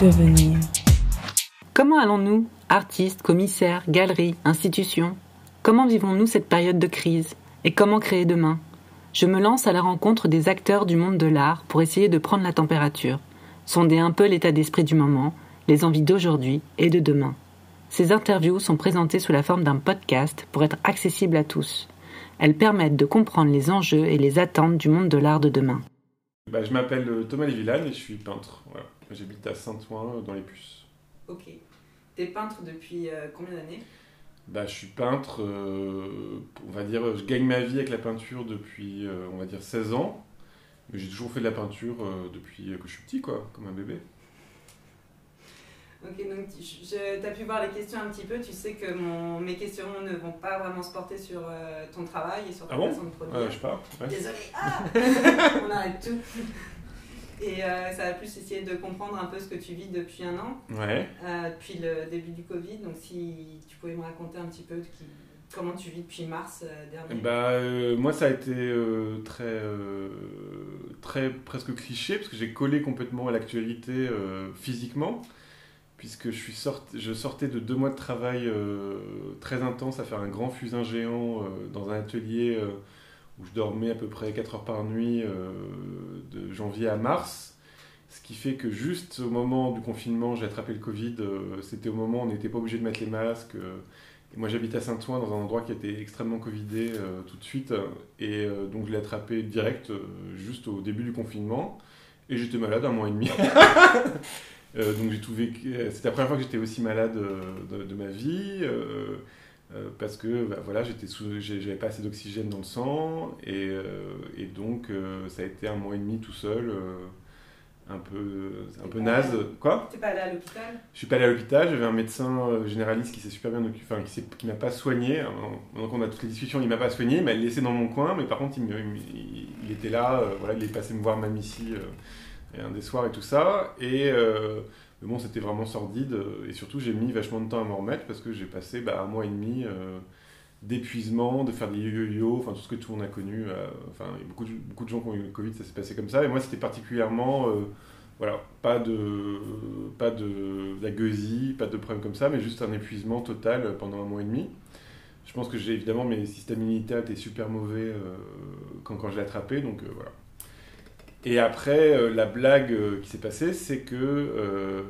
Devenir. Comment allons-nous, artistes, commissaires, galeries, institutions? Comment vivons-nous cette période de crise? Et comment créer demain? Je me lance à la rencontre des acteurs du monde de l'art pour essayer de prendre la température, sonder un peu l'état d'esprit du moment, les envies d'aujourd'hui et de demain. Ces interviews sont présentées sous la forme d'un podcast pour être accessibles à tous. Elles permettent de comprendre les enjeux et les attentes du monde de l'art de demain. Bah, je m'appelle euh, Thomas Lévillane et je suis peintre. Voilà. J'habite à Saint-Ouen dans les Puces. Ok. T'es peintre depuis euh, combien d'années? Bah, Je suis peintre, euh, on va dire, je gagne ma vie avec la peinture depuis, on va dire, 16 ans. Mais j'ai toujours fait de la peinture depuis que je suis petit, quoi, comme un bébé. Ok, donc tu as pu voir les questions un petit peu. Tu sais que mon, mes questions ne vont pas vraiment se porter sur euh, ton travail et sur ta ah façon de produire. Ah, je sais pas. Désolée. Ah On arrête tout. Et euh, ça va plus essayer de comprendre un peu ce que tu vis depuis un an, ouais. euh, depuis le début du Covid. Donc si tu pouvais me raconter un petit peu qui, comment tu vis depuis mars euh, dernier. Bah, moi, ça a été très, très presque cliché parce que j'ai collé complètement à l'actualité physiquement puisque je, suis sorti, je sortais de deux mois de travail très intense à faire un grand fusain géant dans un atelier où je dormais à peu près 4 heures par nuit de janvier à mars. Ce qui fait que juste au moment du confinement, j'ai attrapé le Covid. C'était au moment où on n'était pas obligé de mettre les masques. moi, j'habite à Saint-Ouen, dans un endroit qui était extrêmement Covidé tout de suite. Et donc, je l'ai attrapé direct, juste au début du confinement. Et j'étais malade un mois et demi. Euh, donc j'ai que euh, c'était la première fois que j'étais aussi malade euh, de, ma vie. Parce que bah, voilà, j'étais j'avais pas assez d'oxygène dans le sang et, et donc ça a été un mois et demi tout seul un peu, un peu naze. Quoi? T'es pas allé à l'hôpital? Je suis pas allé à l'hôpital, j'avais un médecin généraliste qui s'est super bien occupé, enfin qui, qui m'a pas soigné. Donc on a toutes les discussions, il m'a pas soigné, il m'a laissé dans mon coin, mais par contre il, il, était là, voilà, il est passé me voir même ici un des soirs et tout ça. Et euh, mais bon, c'était vraiment sordide. Et surtout, j'ai mis vachement de temps à m'en remettre parce que j'ai passé bah, un mois et demi euh, d'épuisement, de faire des yo-yo, enfin tout ce que tout le monde a connu. Euh, enfin, beaucoup de, beaucoup de gens qui ont eu le Covid, ça s'est passé comme ça. Et moi, c'était particulièrement. voilà, pas de, pas de, la gueusie, pas de problème comme ça, mais juste un épuisement total pendant un mois et demi. Je pense que j'ai évidemment mes systèmes immunitaires étaient super mauvais quand, quand je l'ai attrapé, donc voilà. Et après, euh, la blague euh, qui s'est passée, c'est que euh,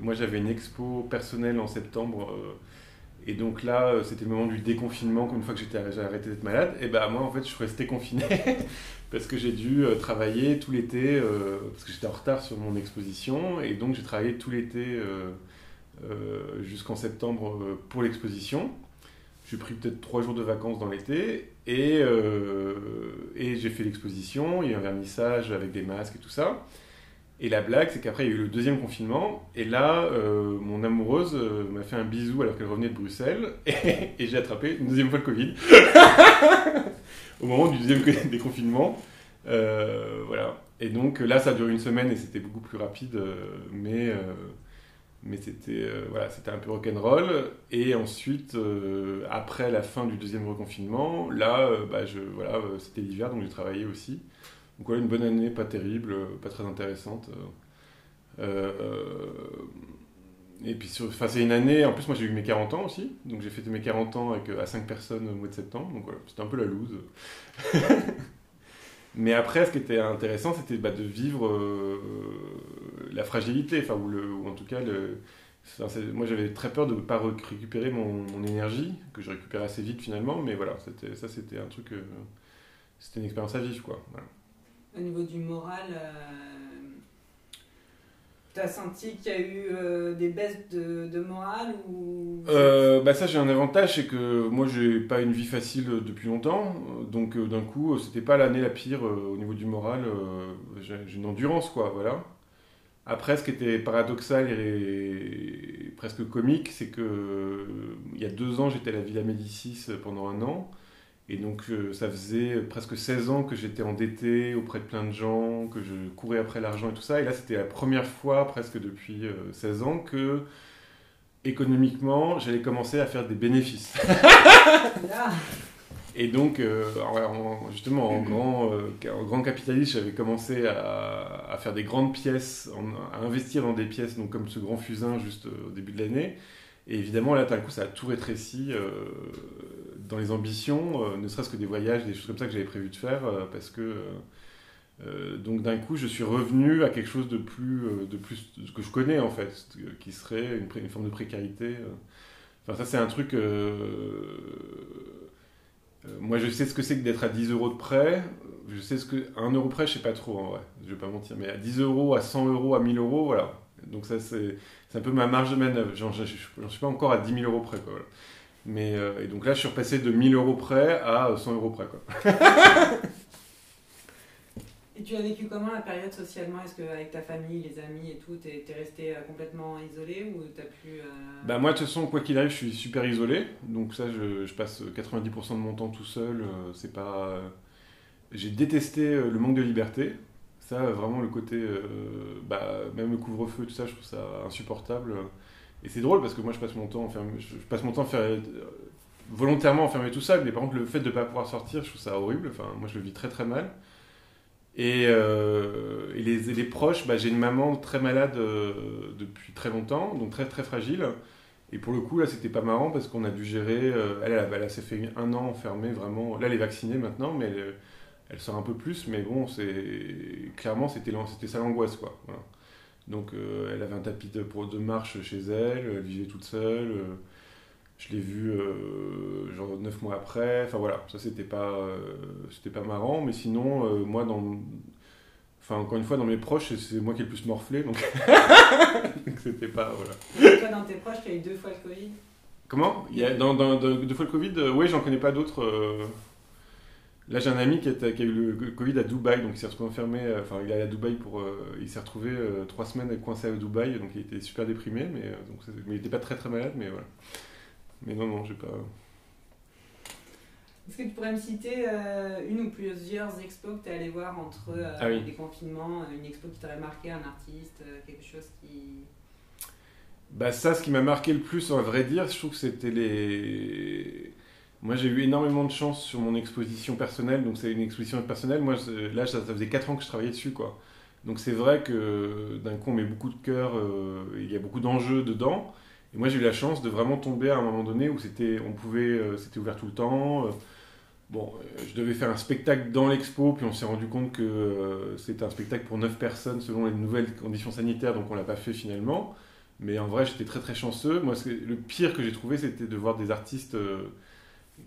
moi j'avais une expo personnelle en septembre. et donc là, c'était le moment du déconfinement, une fois que j'étais arrêté d'être malade. Et ben moi, en fait, je suis resté confiné parce que j'ai dû travailler tout l'été, parce que j'étais en retard sur mon exposition. Et donc j'ai travaillé tout l'été jusqu'en septembre pour l'exposition. J'ai pris peut-être trois jours de vacances dans l'été et, euh, et j'ai fait l'exposition. Il y a eu un vernissage avec des masques et tout ça. Et la blague, c'est qu'après, il y a eu le deuxième confinement. Et là, euh, mon amoureuse euh, m'a fait un bisou alors qu'elle revenait de Bruxelles. Et, j'ai attrapé une deuxième fois le Covid. Au moment du deuxième déconfinement. voilà. Et donc là, ça a duré une semaine et c'était beaucoup plus rapide. mais mais c'était euh, voilà, c'était un peu rock'n'roll. Et ensuite, euh, après la fin du deuxième reconfinement, là, euh, bah, je, voilà, c'était l'hiver, donc j'ai travaillé aussi. Donc voilà, une bonne année, pas terrible, pas très intéressante. et puis, c'est une année, en plus, moi j'ai eu mes 40 ans aussi, donc j'ai fêté mes 40 ans avec, à 5 personnes au mois de septembre, donc voilà, c'était un peu la loose. Mais après, ce qui était intéressant, c'était bah, de vivre euh, la fragilité, enfin, ou, le, ou en tout cas, moi j'avais très peur de ne pas récupérer mon, énergie, que je récupérais assez vite finalement, mais voilà, ça c'était un truc, euh, c'était une expérience à vivre. Quoi. Au niveau du moral, euh, tu as senti qu'il y a eu euh, des baisses de, de morale ou... Euh, bah ça j'ai un avantage, c'est que moi j'ai pas une vie facile depuis longtemps, donc euh, d'un coup c'était pas l'année la pire au niveau du moral, j'ai une endurance quoi, voilà. Après ce qui était paradoxal et, presque comique, c'est que il y a deux ans j'étais à la Villa Médicis pendant un an, et donc euh, ça faisait presque 16 ans que j'étais endetté auprès de plein de gens, que je courais après l'argent et tout ça. Et là, c'était la première fois, presque depuis 16 euh, ans, que économiquement, j'allais commencer à faire des bénéfices. Et donc, justement, en grand, en grand capitaliste, j'avais commencé à, faire des grandes pièces, à investir dans des pièces, donc comme ce grand fusain juste au début de l'année. Et évidemment, là, d'un coup, ça a tout rétréci dans les ambitions, ne serait-ce que des voyages, des choses comme ça que j'avais prévu de faire, parce que euh, donc d'un coup, je suis revenu à quelque chose de plus, euh, de plus que je connais en fait, qui serait une, forme de précarité. Euh. Enfin, ça, c'est un truc. moi, je sais ce que c'est que d'être à 10 euros de prêt. Je sais ce que. 1 euro prêt, je sais pas trop en vrai, je vais pas mentir. Mais à 10 euros, à 100 euros, à 1000 euros, voilà. Donc, ça, c'est un peu ma marge de manœuvre. J'en suis pas encore à 10 000 euros prêt, quoi. Mais, et donc là, je suis repassé de 1000 euros prêt à 100 euros prêt, quoi. Et tu as vécu comment la période socialement? Est-ce qu'avec ta famille, les amis et tout, t'es es resté euh, complètement isolé ou t'as pu... Euh, bah moi de toute façon, quoi qu'il arrive, je suis super isolé. Donc ça, je, je passe 90% de mon temps tout seul. Euh, c'est pas... J'ai détesté le manque de liberté. Ça, vraiment, le côté... bah, même le couvre-feu, tout ça, je trouve ça insupportable. Et c'est drôle parce que moi, je passe mon temps enfermé, je passe mon temps faire, volontairement enfermé tout seul. Mais par contre, le fait de ne pas pouvoir sortir, je trouve ça horrible. Enfin, moi, je le vis très très mal. Et, euh, et les, les, proches, bah, j'ai une maman très malade euh, depuis très longtemps, donc très très fragile. Et pour le coup, là, c'était pas marrant parce qu'on a dû gérer. Euh, elle, elle, elle, s'est fait un an enfermée, vraiment. Là, elle est vaccinée maintenant, mais elle, elle sort un peu plus. Mais bon, c'est clairement, c'était ça l'angoisse, quoi. Voilà. Donc, elle avait un tapis de, de marche chez elle, elle vivait toute seule. Je l'ai vu euh, genre neuf mois après. Enfin voilà, ça c'était pas, euh, c'était pas marrant. Mais sinon, euh, moi, dans. Enfin, encore une fois, dans mes proches, c'est moi qui ai le plus morflé. Donc, donc c'était pas. Voilà. Toi, dans tes proches, tu as eu deux fois le Covid? Comment? Il y a, dans, dans, Deux fois le Covid? Oui, j'en connais pas d'autres. Là, j'ai un ami qui a, qui a, eu le Covid à Dubaï, donc il s'est retrouvé enfermé. Enfin, il est allé à Dubaï pour. il s'est retrouvé trois semaines coincé à Dubaï, donc il était super déprimé, mais, donc, mais il n'était pas très très malade, mais voilà. Mais non, non, j'ai pas. Est-ce que tu pourrais me citer euh, une ou plusieurs expos que tu es allé voir entre euh, ah les confinements Une expo qui t'aurait marqué, un artiste, euh, quelque chose qui. Bah, ça, ce qui m'a marqué le plus, en vrai dire, je trouve que c'était les. Moi, j'ai eu énormément de chance sur mon exposition personnelle. Donc, c'est une exposition personnelle. Moi, là, ça, faisait 4 ans que je travaillais dessus, quoi. Donc, c'est vrai que d'un coup, on met beaucoup de cœur, il y a beaucoup d'enjeux dedans. Et moi, j'ai eu la chance de vraiment tomber à un moment donné où c'était, on pouvait, euh, c'était ouvert tout le temps. Euh, bon, euh, je devais faire un spectacle dans l'expo, puis on s'est rendu compte que c'était un spectacle pour 9 personnes selon les nouvelles conditions sanitaires, donc on l'a pas fait finalement. Mais en vrai, j'étais très très chanceux. Moi, le pire que j'ai trouvé, c'était de voir des artistes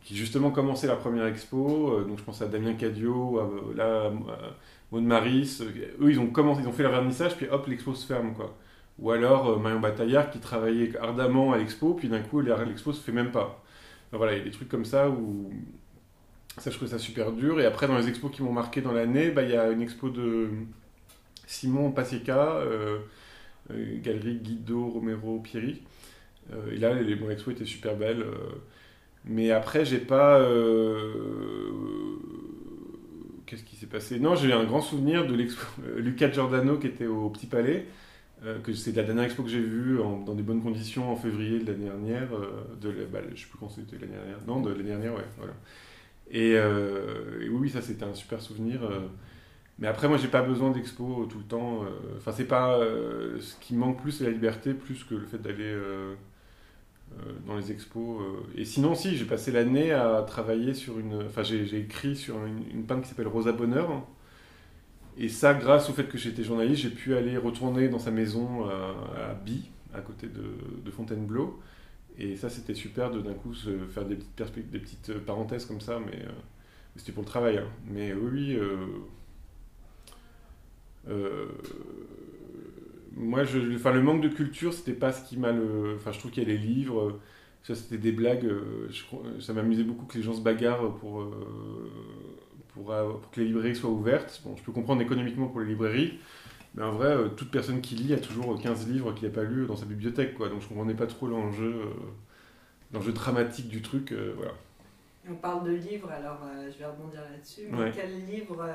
qui justement commençaient la première expo. donc je pense à Damien Cadio, à, là, Maud Maris. eux, ils ont commencé, ils ont fait leur vernissage, puis hop, l'expo se ferme, quoi. Ou alors euh, Marion Bataillard qui travaillait ardemment à l'expo, puis d'un coup l'expo se fait même pas. voilà, il y a des trucs comme ça où ça je trouve ça super dur. Et après dans les expos qui m'ont marqué dans l'année, bah, il y a une expo de Simon Passeca, euh, euh, galerie Guido Romero Pieri. et là, les, mon expo était super belle. Mais après, j'ai pas. Qu'est-ce qui s'est passé? Non, j'ai un grand souvenir de l'expo Lucas Giordano qui était au Petit Palais. Euh, c'est la dernière expo que j'ai vue dans des bonnes conditions en février de l'année dernière, euh, de, bah, je sais plus quand c'était l'année dernière, non, de l'année dernière, ouais, voilà. Et, euh, oui, ça c'était un super souvenir. mais après, moi, j'ai pas besoin d'expo tout le temps. Enfin, c'est pas ce qui manque plus, c'est la liberté, plus que le fait d'aller dans les expos. Et sinon, si, j'ai passé l'année à travailler sur une. Enfin, j'ai écrit sur une, une peintre qui s'appelle Rosa Bonheur et ça, grâce au fait que j'étais journaliste, j'ai pu aller retourner dans sa maison euh, à Bi, à côté de, Fontainebleau. Et ça, c'était super de d'un coup se faire des petites, des petites euh, parenthèses comme ça, mais, euh, c'était pour le travail. Hein. Mais oui, moi, je, enfin, le manque de culture, c'était pas ce qui m'a le. Enfin, je trouve qu'il y a les livres, ça c'était des blagues. ça m'amusait beaucoup que les gens se bagarrent pour pour, que les librairies soient ouvertes. Bon, je peux comprendre économiquement pour les librairies, mais en vrai, euh, toute personne qui lit a toujours 15 livres qu'il n'a pas lus dans sa bibliothèque, quoi. Donc je ne comprenais pas trop l'enjeu, euh, l'enjeu dramatique du truc, euh, voilà. On parle de livres, alors je vais rebondir là-dessus. Quel livre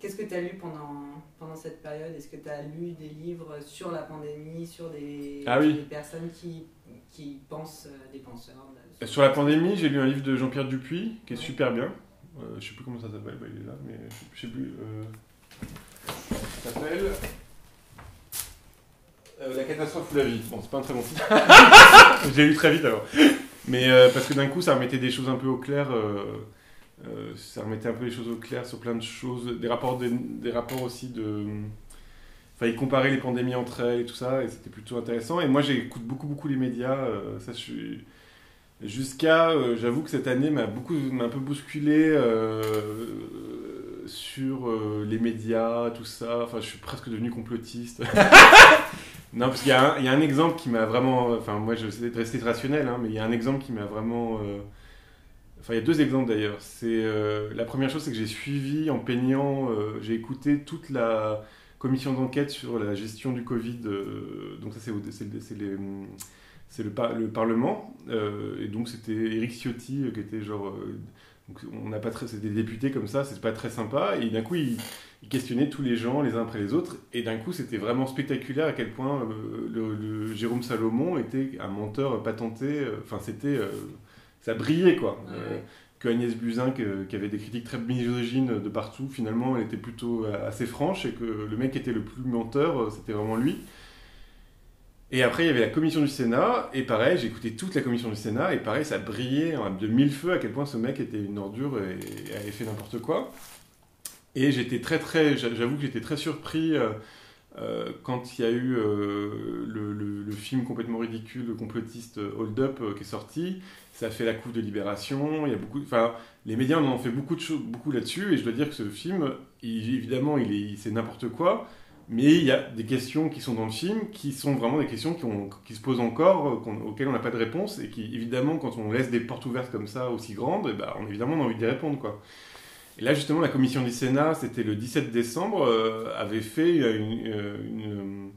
Qu'est-ce que tu as lu pendant, pendant cette période? Est-ce que tu as lu des livres sur la pandémie, sur des, ah des personnes qui, qui pense des penseurs. Sur la pandémie, j'ai lu un livre de Jean-Pierre Dupuis qui est super bien. je sais plus comment ça s'appelle, bah, il est là, mais je sais plus. ça s'appelle. la catastrophe ou la vie. Bon, c'est pas un très bon titre. j'ai lu très vite alors. Mais parce que d'un coup, ça remettait des choses un peu au clair. Euh, ça remettait un peu les choses au clair sur plein de choses, des rapports, des, rapports aussi de. Enfin, il comparait les pandémies entre elles et tout ça, et c'était plutôt intéressant. Et moi, j'écoute beaucoup, beaucoup les médias. Euh, ça, je suis. Jusqu'à, euh, j'avoue que cette année m'a beaucoup, m'a un peu bousculé sur les médias, tout ça. Enfin, je suis presque devenu complotiste. non, parce qu'il y, y, a un exemple qui m'a vraiment. Enfin, moi, je sais de rester rationnel, hein, mais il y a un exemple qui m'a vraiment Enfin, il y a deux exemples d'ailleurs. C'est euh, la première chose, c'est que j'ai suivi en peignant, euh, j'ai écouté toute la commission d'enquête sur la gestion du Covid. Euh, donc ça, c'est c'est le, le, Parlement. et donc c'était Eric Ciotti qui était genre, on n'a pas très, c'était des députés comme ça, c'est pas très sympa. Et d'un coup, il, questionnait tous les gens les uns après les autres. Et d'un coup, c'était vraiment spectaculaire à quel point Jérôme Salomon était un menteur patenté. Enfin, c'était ça brillait quoi. Euh, que Agnès Buzyn, qui avait des critiques très misogynes de partout, finalement, elle était plutôt euh, assez franche et que le mec qui était le plus menteur, euh, c'était vraiment lui. Et après, il y avait la commission du Sénat, et pareil, j'ai écouté toute la commission du Sénat, et pareil, ça brillait de mille feux à quel point ce mec était une ordure et, avait fait n'importe quoi. Et j'étais très, très, j'avoue que j'étais très surpris euh, quand il y a eu euh, le, film complètement ridicule, le complotiste Hold Up qui est sorti, ça fait la coupe de Libération. Il y a beaucoup, enfin, les médias en ont fait beaucoup de choses, beaucoup là-dessus, et je dois dire que ce film, évidemment, il est, c'est n'importe quoi, mais il y a des questions qui sont dans le film qui sont vraiment des questions qui, ont, qui se posent encore, auxquelles on n'a pas de réponse, et qui, évidemment, quand on laisse des portes ouvertes comme ça aussi grandes, et eh ben, on évidemment a envie d'y répondre, quoi. Et là, justement, la commission du Sénat, c'était le 17 décembre, euh, avait fait une, euh,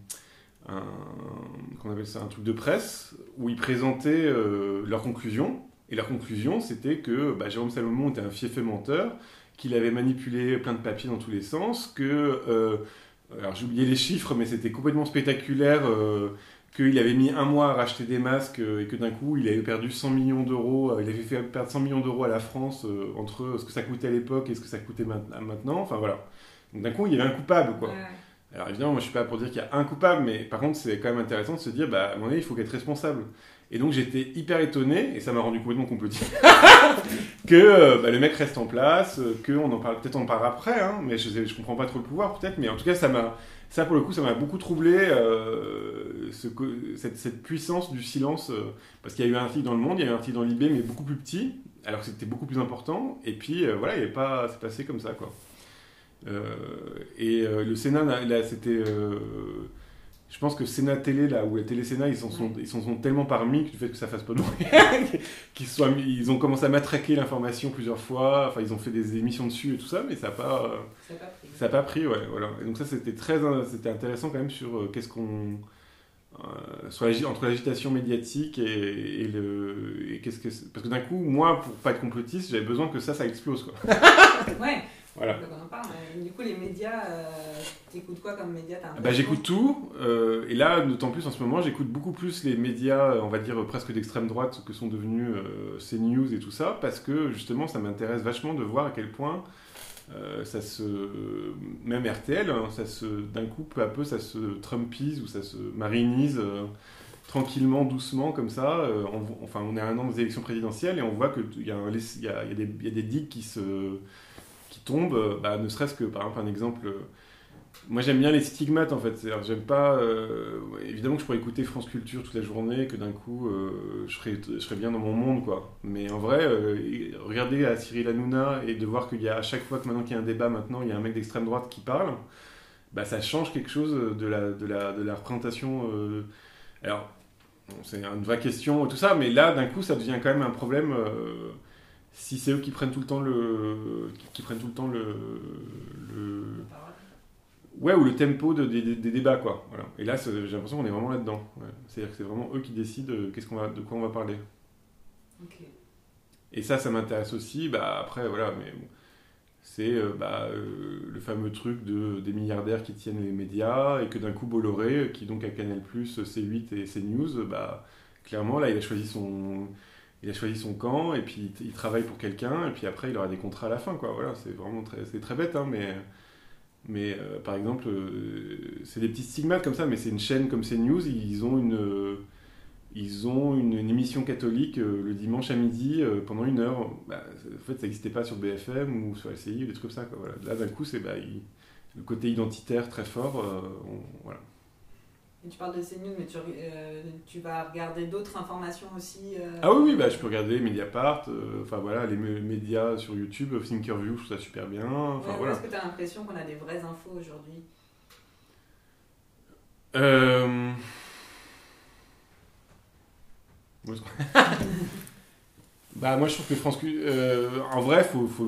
un, appelle ça, un truc de presse où ils présentaient euh, leurs conclusions. Et leur conclusion, c'était que bah, Jérôme Salomon était un fief menteur, qu'il avait manipulé plein de papiers dans tous les sens, que... alors j'ai oublié les chiffres, mais c'était complètement spectaculaire qu'il avait mis un mois à racheter des masques euh, et que d'un coup il avait perdu 100 millions d'euros, euh, il avait fait perdre 100 millions d'euros à la France euh, entre ce que ça coûtait à l'époque et ce que ça coûtait maintenant, enfin voilà. d'un coup il y avait un coupable quoi. Alors évidemment moi je suis pas pour dire qu'il y a un coupable, mais par contre c'est quand même intéressant de se dire bah à un moment donné il faut être responsable. Et donc j'étais hyper étonné, et ça m'a rendu complètement complotiste, que bah, le mec reste en place, qu'on en parle, peut-être on en parle après, hein, mais je, je comprends pas trop le pouvoir peut-être, mais en tout cas ça m'a ça, pour le coup, ça m'a beaucoup troublé, euh, ce, cette, puissance du silence, euh, parce qu'il y a eu un article dans Le Monde, il y a eu un article dans l'IB, mais beaucoup plus petit, alors que c'était beaucoup plus important, et puis euh, voilà, il n'est pas, c'est passé comme ça, quoi. Et le Sénat, là, c'était je pense que Sénat Télé, là, ou la Télé Sénat, ils s'en sont, ils sont, tellement parmi que du fait que ça fasse pas de qu'ils soient, ils ont commencé à matraquer l'information plusieurs fois. Enfin, ils ont fait des émissions dessus et tout ça, mais ça n'a pas, ça pas pris. ouais, voilà. Et donc ça, c'était très, c'était intéressant quand même sur euh, qu'est-ce qu'on, euh, sur entre l'agitation médiatique et, le, et qu'est-ce que, parce que d'un coup, moi, pour pas être complotiste, j'avais besoin que ça, ça explose, quoi. ouais. Voilà. du coup, les médias, euh, t'écoutes quoi comme médias bah, J'écoute tout. Euh, et là, d'autant plus en ce moment, j'écoute beaucoup plus les médias, on va dire presque d'extrême droite, que sont devenus euh, CNews et tout ça, parce que justement, ça m'intéresse vachement de voir à quel point euh, ça se. Même RTL, hein, ça se, d'un coup, peu à peu, ça se trumpise ou ça se marinise tranquillement, doucement, comme ça. enfin, on est à un an des élections présidentielles et on voit qu'il y, a y, y, y a des digues qui se tombent, euh, bah, ne serait-ce que par exemple un exemple. Euh, moi j'aime bien les stigmates en fait. J'aime pas. Euh, évidemment que je pourrais écouter France Culture toute la journée, que d'un coup je, serais, bien dans mon monde quoi. Mais en vrai, regarder à Cyril Hanouna et de voir qu'il y a à chaque fois que maintenant qu'il y a un débat maintenant, il y a un mec d'extrême droite qui parle, bah ça change quelque chose de la, représentation. alors, c'est une vraie question, tout ça, mais là d'un coup ça devient quand même un problème si c'est eux qui prennent tout le temps le qui, prennent tout le temps le, le ouais ou le tempo de, des, débats quoi. Voilà. Et là j'ai l'impression qu'on est vraiment là dedans c'est à dire que c'est vraiment eux qui décident qu'est-ce qu'on va de quoi on va parler. Et ça ça m'intéresse aussi. Bah après voilà mais c'est euh, bah, euh, le fameux truc de, des milliardaires qui tiennent les médias et que d'un coup Bolloré qui donc a Canal+, C8 et CNews bah clairement, là, il a choisi son, il a choisi son camp et puis il, travaille pour quelqu'un et puis après il aura des contrats à la fin, quoi. Voilà, c'est vraiment très, c'est très bête, hein, mais, mais euh, par exemple, euh, c'est des petits stigmates comme ça, mais c'est une chaîne comme CNews, ils ont une, ils ont une, émission catholique le dimanche à midi pendant une heure. Bah, en fait, ça n'existait pas sur BFM ou sur LCI ou des trucs comme ça. Voilà. Là, d'un coup, c'est bah, le côté identitaire très fort. voilà tu parles de CNews, mais tu, euh, tu vas regarder d'autres informations aussi euh, Ah oui, oui bah, je peux regarder Mediapart, euh, enfin voilà, les médias sur YouTube, Thinkerview, je trouve ça super bien. Voilà. Est-ce que tu as l'impression qu'on a des vraies infos aujourd'hui? Bah moi je trouve que France en vrai faut, faut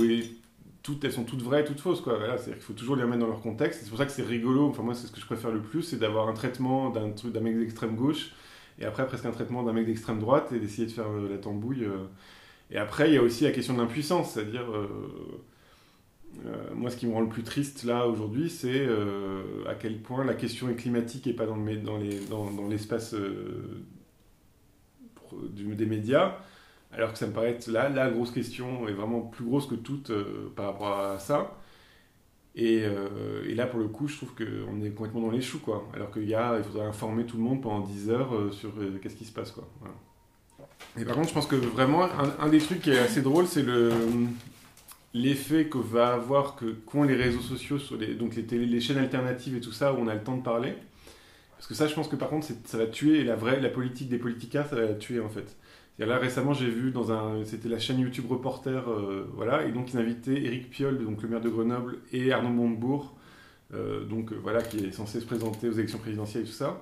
elles sont toutes vraies et toutes fausses. Quoi. Voilà, C'est-à-dire qu'il faut toujours les remettre dans leur contexte. C'est pour ça que c'est rigolo. Enfin, moi, c'est ce que je préfère le plus, c'est d'avoir un traitement d'un, truc, d'un mec d'extrême gauche, et après presque un traitement d'un mec d'extrême droite, et d'essayer de faire euh, la tambouille. Euh. Et après, il y a aussi la question de l'impuissance, c'est-à-dire... Euh, moi, ce qui me rend le plus triste là aujourd'hui, c'est à quel point la question climatique n'est pas dans, le, dans, les, dans l'espace des médias alors que ça me paraît être là, la grosse question est vraiment plus grosse que toute euh, par rapport à ça. Euh, et, là, pour le coup, je trouve qu'on est complètement dans les choux, quoi. Alors qu'il y a, il faudrait informer tout le monde pendant 10 heures euh, sur qu'est-ce qui se passe, quoi. Et par contre, je pense que vraiment, un, des trucs qui est assez drôle, c'est le l'effet que va avoir que qu'ont les réseaux sociaux les donc les, chaînes alternatives et tout ça où on a le temps de parler. Parce que ça, je pense que par contre, ça va tuer la vraie la politique des politiciens, ça va la tuer en fait. Là récemment, j'ai vu dans un, c'était la chaîne YouTube Reporter, euh, voilà, et donc ils invitaient Éric Piolle, donc le maire de Grenoble, et Arnaud Montebourg, euh, donc euh, voilà, qui est censé se présenter aux élections présidentielles et tout ça.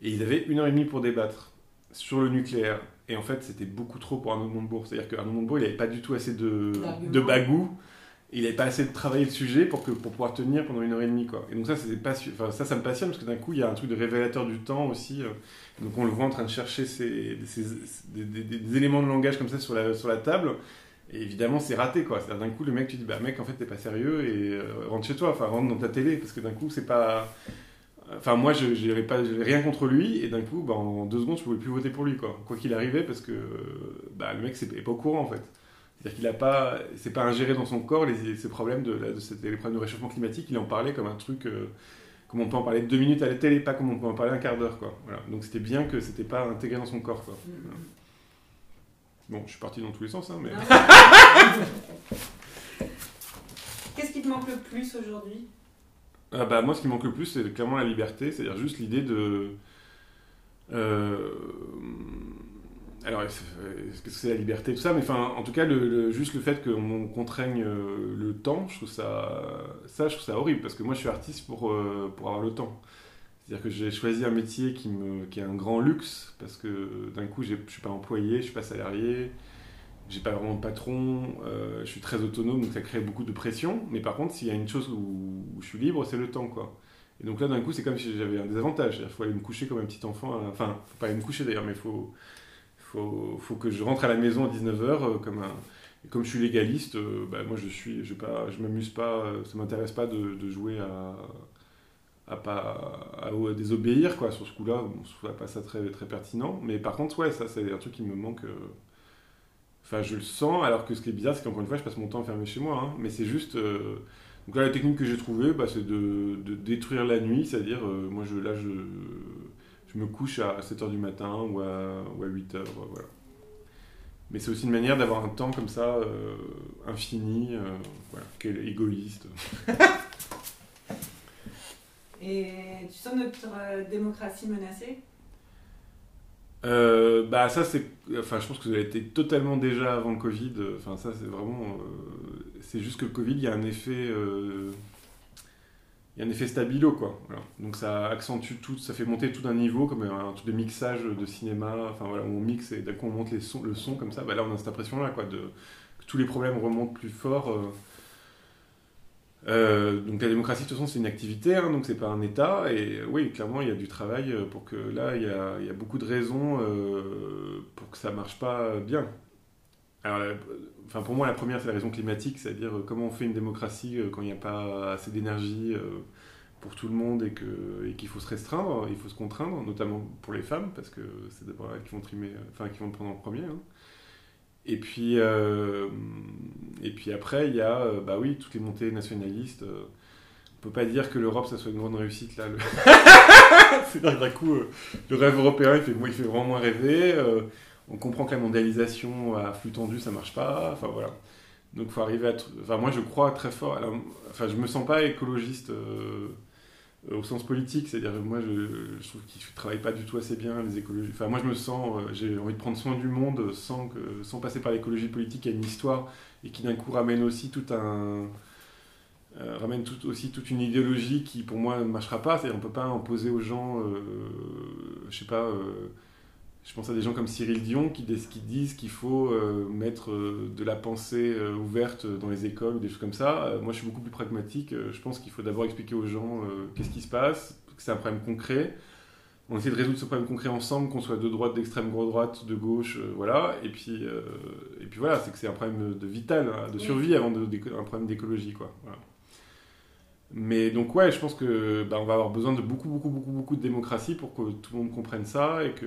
Et ils avaient une heure et demie pour débattre sur le nucléaire. Et en fait, c'était beaucoup trop pour Arnaud Montebourg. C'est-à-dire qu'Arnaud Montebourg, il n'avait pas du tout assez de, de bagou il n'avait pas assez de travailler le sujet pour, que, pour pouvoir tenir pendant une heure et demie. Quoi. Et donc ça, enfin, ça, ça me passionne parce que d'un coup, il y a un truc de révélateur du temps aussi. Euh. donc on le voit en train de chercher des, éléments de langage comme ça sur la, sur la table. Et évidemment, c'est raté. quoi. D'un coup, le mec, tu dis, bah mec, en fait, t'es pas sérieux et euh, rentre chez toi, enfin, rentre dans ta télé. Parce que d'un coup, c'est pas... Enfin, moi, je n'avais rien contre lui, et d'un coup, bah, en deux secondes, je pouvais plus voter pour lui, quoi. Quoi qu'il arrivait, parce que bah, le mec n'est pas au courant, en fait. C'est-à-dire qu'il n'a pas, c'est pas ingéré dans son corps les, ces problèmes de, de, les problèmes de réchauffement climatique. Il en parlait comme un truc, euh, comme on peut en parler deux minutes à la télé, pas comme on peut en parler un quart d'heure, quoi. Voilà. Donc c'était bien que c'était pas intégré dans son corps, quoi. Bon, je suis parti dans tous les sens, hein, mais. Qu'est-ce qui te manque le plus aujourd'hui? Ah bah, Moi, ce qui manque le plus, c'est clairement la liberté, c'est-à-dire juste l'idée de. Euh, alors, est-ce que c'est la liberté, tout ça, mais enfin, en tout cas, juste le fait qu'on contraigne euh, le temps, je trouve ça, ça, je trouve ça horrible, parce que moi, je suis artiste pour, euh, pour avoir le temps. C'est-à-dire que j'ai choisi un métier qui, me, qui est un grand luxe, parce que d'un coup, je ne suis pas employé, je suis pas salarié, j'ai pas vraiment de patron, euh, je suis très autonome, donc ça crée beaucoup de pression. Mais par contre, s'il y a une chose où, je suis libre, c'est le temps, quoi. Et donc là, d'un coup, c'est comme si j'avais un désavantage. Il faut aller me coucher comme un petit enfant. Enfin, faut pas aller me coucher d'ailleurs, mais faut faut, faut que je rentre à la maison à 19h euh, comme un, comme je suis légaliste, euh, bah, moi je suis, je pas, je m'amuse pas, euh, ça m'intéresse pas de, jouer à, pas à, désobéir quoi. Sur ce coup-là, bon, je trouve pas ça très très pertinent. Mais par contre, ouais, ça c'est un truc qui me manque. Enfin, je le sens. Alors que ce qui est bizarre, c'est qu'encore une fois, je passe mon temps enfermé chez moi. Hein. mais c'est juste. donc là, la technique que j'ai trouvée, bah, c'est de, de, détruire la nuit, c'est-à-dire, moi je là je je me couche à 7h du matin ou à, ou à 8h. Voilà. Mais c'est aussi une manière d'avoir un temps comme ça, euh, infini, euh, voilà, égoïste. Et tu sens notre euh, démocratie menacée? Bah ça c'est enfin je pense que ça a été totalement déjà avant le Covid enfin ça c'est vraiment c'est juste que le Covid il y a un effet il y a un effet stabilo quoi. Donc ça accentue tout, ça fait monter tout d'un niveau comme un, truc de mixage de cinéma, enfin voilà, où on mixe et d'un coup on monte les sons, le son comme ça. Bah là on a cette impression là quoi, de, que tous les problèmes remontent plus fort. Euh. Euh, donc la démocratie de toute façon c'est une activité, hein, donc c'est pas un État. Et oui clairement il y a du travail pour que là il y a, il y a beaucoup de raisons euh, pour que ça marche pas bien. Enfin, pour moi, la première, c'est la raison climatique, c'est-à-dire euh, comment on fait une démocratie euh, quand il n'y a pas assez d'énergie euh, pour tout le monde et qu'il faut se restreindre, il faut se contraindre, notamment pour les femmes parce que c'est d'abord elles qui vont trimer, enfin qui vont prendre en premier. Hein. Et puis et puis après il y a bah oui toutes les montées nationalistes. on peut pas dire que l'Europe ça soit une grande réussite là. Le... c'est d'un coup le rêve européen il fait, il fait vraiment moins rêver. On comprend que la mondialisation à flux tendu ça marche pas. Enfin voilà. Donc faut arriver à. Enfin moi je crois très fort. Alors, enfin je me sens pas écologiste. Euh, au sens politique, c'est-à-dire moi je, trouve qu'ils travaillent pas du tout assez bien les écologistes. Enfin moi je me sens, euh, j'ai envie de prendre soin du monde sans, que, sans passer par l'écologie politique, y a une histoire et qui d'un coup ramène aussi tout un... Euh, ramène aussi toute une idéologie qui pour moi ne marchera pas, c'est-à-dire on peut pas imposer aux gens, je sais pas je pense à des gens comme Cyril Dion qui, qui disent qu'il faut euh, mettre euh, de la pensée euh, ouverte dans les écoles ou des choses comme ça. moi, je suis beaucoup plus pragmatique. je pense qu'il faut d'abord expliquer aux gens qu'est-ce qui se passe, que c'est un problème concret. On essaie de résoudre ce problème concret ensemble, qu'on soit de droite, d'extrême droite, de gauche, voilà. Et puis, et puis voilà, c'est que c'est un problème de vital, hein, de survie avant de, un problème d'écologie, quoi. Mais donc ouais, je pense que bah, on va avoir besoin de beaucoup, beaucoup, beaucoup, beaucoup de démocratie pour que tout le monde comprenne ça et que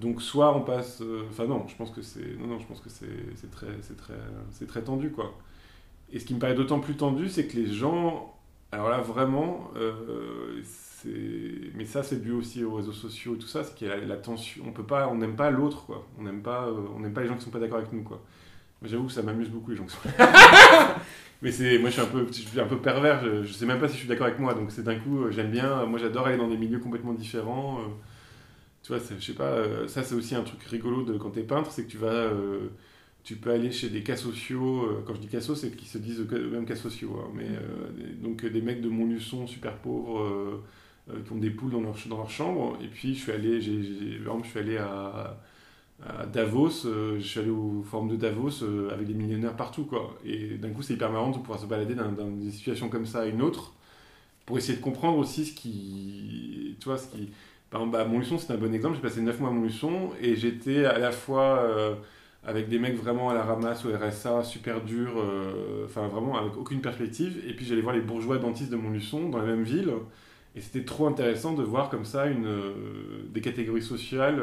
donc soit on passe, euh, enfin non, je pense que c'est, non non, je pense que c'est très, c'est très, c'est très tendu quoi. Et ce qui me paraît d'autant plus tendu, c'est que les gens, alors là vraiment, euh, c'est, mais ça c'est dû aussi aux réseaux sociaux et tout ça, c'est qu'il y a la, tension, on peut pas, on n'aime pas l'autre quoi, on n'aime pas, euh, on n'aime pas les gens qui sont pas d'accord avec nous quoi. J'avoue que ça m'amuse beaucoup les gens qui sont. mais c'est, moi je suis un peu, je suis un peu pervers, je, je sais même pas si je suis d'accord avec moi, donc c'est d'un coup, j'aime bien, moi j'adore aller dans des milieux complètement différents. Tu vois, je sais pas, euh, ça c'est aussi un truc rigolo de quand tu es peintre, c'est que tu vas, euh, tu peux aller chez des cas sociaux, euh, quand je dis cas sociaux, c'est qu'ils se disent eux-mêmes cas sociaux, hein, mais donc des mecs de Montluçon super pauvres qui ont des poules dans leur, dans leur chambre, et puis je suis allé, j'ai, je suis allé à, Davos, je suis allé au forum de Davos avec des millionnaires partout, quoi, et d'un coup c'est hyper marrant de pouvoir se balader des situations comme ça à une autre, pour essayer de comprendre aussi ce qui, tu vois, ce qui par exemple, bah, Montluçon, c'est un bon exemple. J'ai passé 9 mois à Montluçon et j'étais à la fois euh, avec des mecs vraiment à la ramasse au RSA, super durs, euh, enfin vraiment avec aucune perspective. Et puis j'allais voir les bourgeois dentistes de Montluçon dans la même ville. Et c'était trop intéressant de voir comme ça euh, des catégories sociales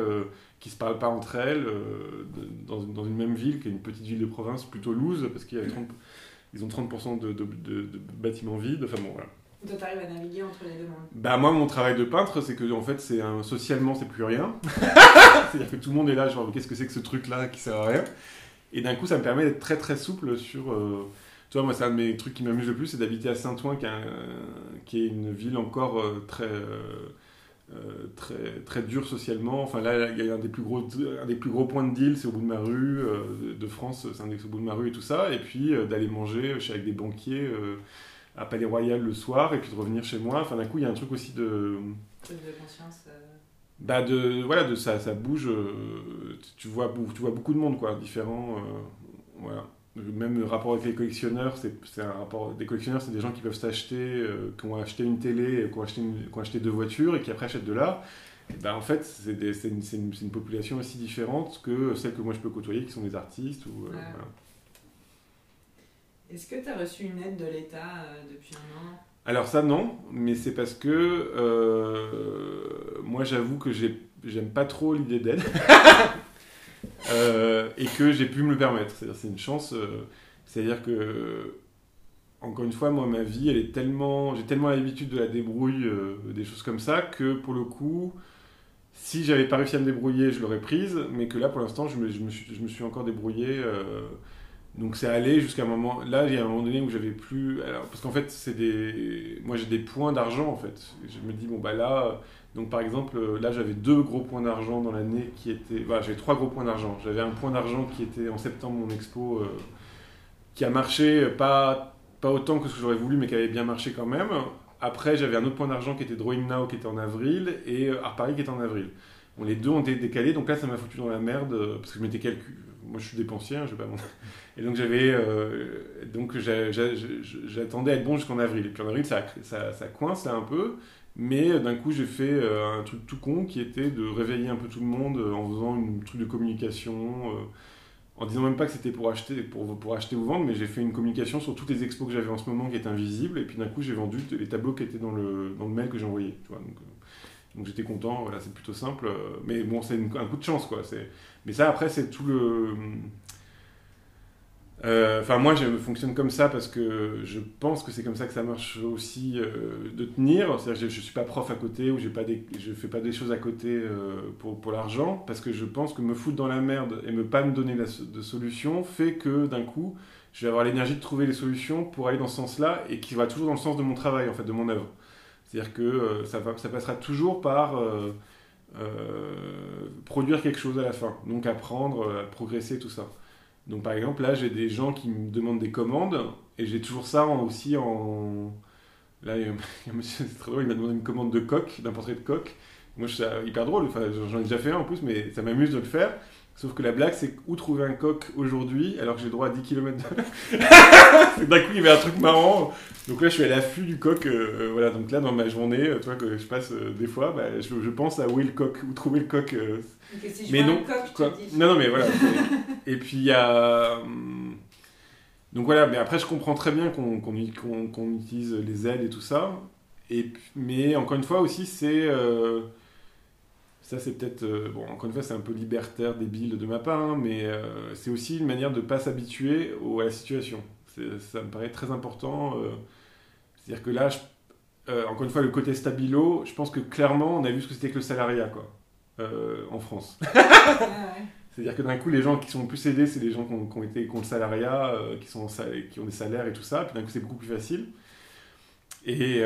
qui ne se parlent pas entre elles dans, une même ville, qui est une petite ville de province plutôt loose, parce qu'ils ont 30% de, de, de, bâtiments vides. Enfin bon, voilà. Toi, tu arrives à naviguer entre les deux mondes? Bah, moi, mon travail de peintre, c'est que, en fait, c'est un... socialement, c'est plus rien. C'est-à-dire que tout le monde est là, genre, qu'est-ce que c'est que ce truc-là qui sert à rien? Et d'un coup, ça me permet d'être très, très souple sur. Euh, tu vois, moi, c'est un de mes trucs qui m'amuse le plus, c'est d'habiter à Saint-Ouen, qui, qui, est une ville encore euh, très. Euh, très, très dure socialement. Enfin là, il y a un des plus gros, un des plus gros points de deal, c'est au bout de ma rue, de France, c'est un des au bout de ma rue et tout ça. Et puis d'aller manger chez, avec des banquiers à Palais Royal le soir et puis de revenir chez moi. Enfin, d'un coup, il y a un truc aussi de. De conscience. Euh. Bah, de. Voilà, de ça, ça bouge. Euh, tu, vois, tu vois beaucoup de monde, quoi, différent. Euh, voilà. Même le rapport avec les collectionneurs, c'est un rapport. Des collectionneurs, c'est des gens qui peuvent s'acheter, qui ont acheté une télé, qui ont acheté, qui ont acheté deux voitures et qui après achètent de l'art. Ben, en fait, c'est une, une, une, population aussi différente que celle que moi je peux côtoyer, qui sont des artistes. Ou, voilà. Est-ce que tu as reçu une aide de l'État euh, depuis un an? Alors ça non, mais c'est parce que euh, moi j'avoue que j'aime pas trop l'idée d'aide euh, et que j'ai pu me le permettre. C'est une chance. C'est-à-dire que encore une fois, moi ma vie elle est tellement, j'ai tellement l'habitude de la débrouille, des choses comme ça que pour le coup si j'avais pas réussi à me débrouiller, je l'aurais prise, mais que là, pour l'instant, je je me, suis, encore débrouillé. Donc c'est allé jusqu'à un moment. Là, il y a un moment donné où j'avais plus. Alors, parce qu'en fait, c'est des. Moi, j'ai des points d'argent en fait. Je me dis bon bah là. Donc par exemple, là, j'avais deux gros points d'argent dans l'année qui étaient. Voilà, j'avais trois gros points d'argent. J'avais un point d'argent qui était en septembre mon expo, euh, qui a marché pas pas autant que ce que j'aurais voulu, mais qui avait bien marché quand même. Après, j'avais un autre point d'argent qui était Drawing Now, qui était en avril, et Art Paris qui était en avril. Bon, les deux ont été décalés, donc là, ça m'a foutu dans la merde, parce que je m'étais calculé. Moi, je suis dépensier, hein, je vais pas et donc j'avais, euh, donc j'attendais à être bon jusqu'en avril. Et puis en avril, ça, ça, ça coince un peu. Mais euh, d'un coup, j'ai fait euh, un truc tout con qui était de réveiller un peu tout le monde en faisant un truc de communication. en disant même pas que c'était pour acheter, pour, pour acheter ou vendre, mais j'ai fait une communication sur toutes les expos que j'avais en ce moment qui étaient invisibles, et puis d'un coup j'ai vendu les tableaux qui étaient dans le, dans le mail que j'ai envoyé. Donc j'étais content, voilà, c'est plutôt simple. euh, Mais bon, c'est un coup de chance, quoi. Mais ça, après, c'est tout le. Euh, Enfin, moi, je fonctionne comme ça parce que je pense que c'est comme ça que ça marche aussi euh, de tenir. C'est-à-dire que je, je suis pas prof à côté ou pas des, je fais pas des choses à côté pour, pour l'argent parce que je pense que me foutre dans la merde et me pas me donner de solution fait que d'un coup, je vais avoir l'énergie de trouver les solutions pour aller dans ce sens-là et qui va toujours dans le sens de mon travail, en fait, de mon œuvre. C'est-à-dire que euh, ça, va, ça passera toujours par euh, euh, produire quelque chose à la fin. Donc apprendre, progresser, tout ça. Donc par exemple, là, j'ai des gens qui me demandent des commandes et j'ai toujours ça en- aussi en... Là, il y a un monsieur, c'est très drôle, il m'a demandé une commande de coq, d'un portrait de coq. Moi, je trouve ça hyper drôle, enfin, j'en ai déjà fait un en plus, mais ça m'amuse de le faire. Sauf que la blague, c'est où trouver un coq aujourd'hui alors que j'ai le droit à 10 km de... D'un coup, il y avait un truc marrant. Donc là, je suis à l'affût du coq. euh, voilà, donc là, dans ma journée, euh, tu vois, que je passe euh, des fois, bah, je, je pense à où est le coq, où trouver le coq. euh, Donc, si je Mais vois non, un coq, je quoi. te dis. Non, non, mais voilà. c'est- et puis il y a. hum, Donc voilà, mais après, je comprends très bien qu'on qu'on y- qu'on- qu'on utilise les aides et tout ça. Et, puis- mais encore une fois aussi, c'est. euh, Ça, c'est peut-être. euh, Bon, encore une fois, c'est un peu libertaire, débile de ma part, hein, mais euh, c'est aussi une manière de ne pas s'habituer au- à la situation. C'est- Ça me paraît très important. euh, C'est-à-dire que là, je- encore une fois, le côté stabilo, je pense que clairement, on a vu ce que c'était que le salariat, quoi, en France. Ah. C'est-à-dire que d'un coup, les gens qui sont le plus aidés, c'est les gens qui ont, qui ont été, ont le salariat, qui, sont qui ont des salaires et tout ça. Puis d'un coup, c'est beaucoup plus facile. Et,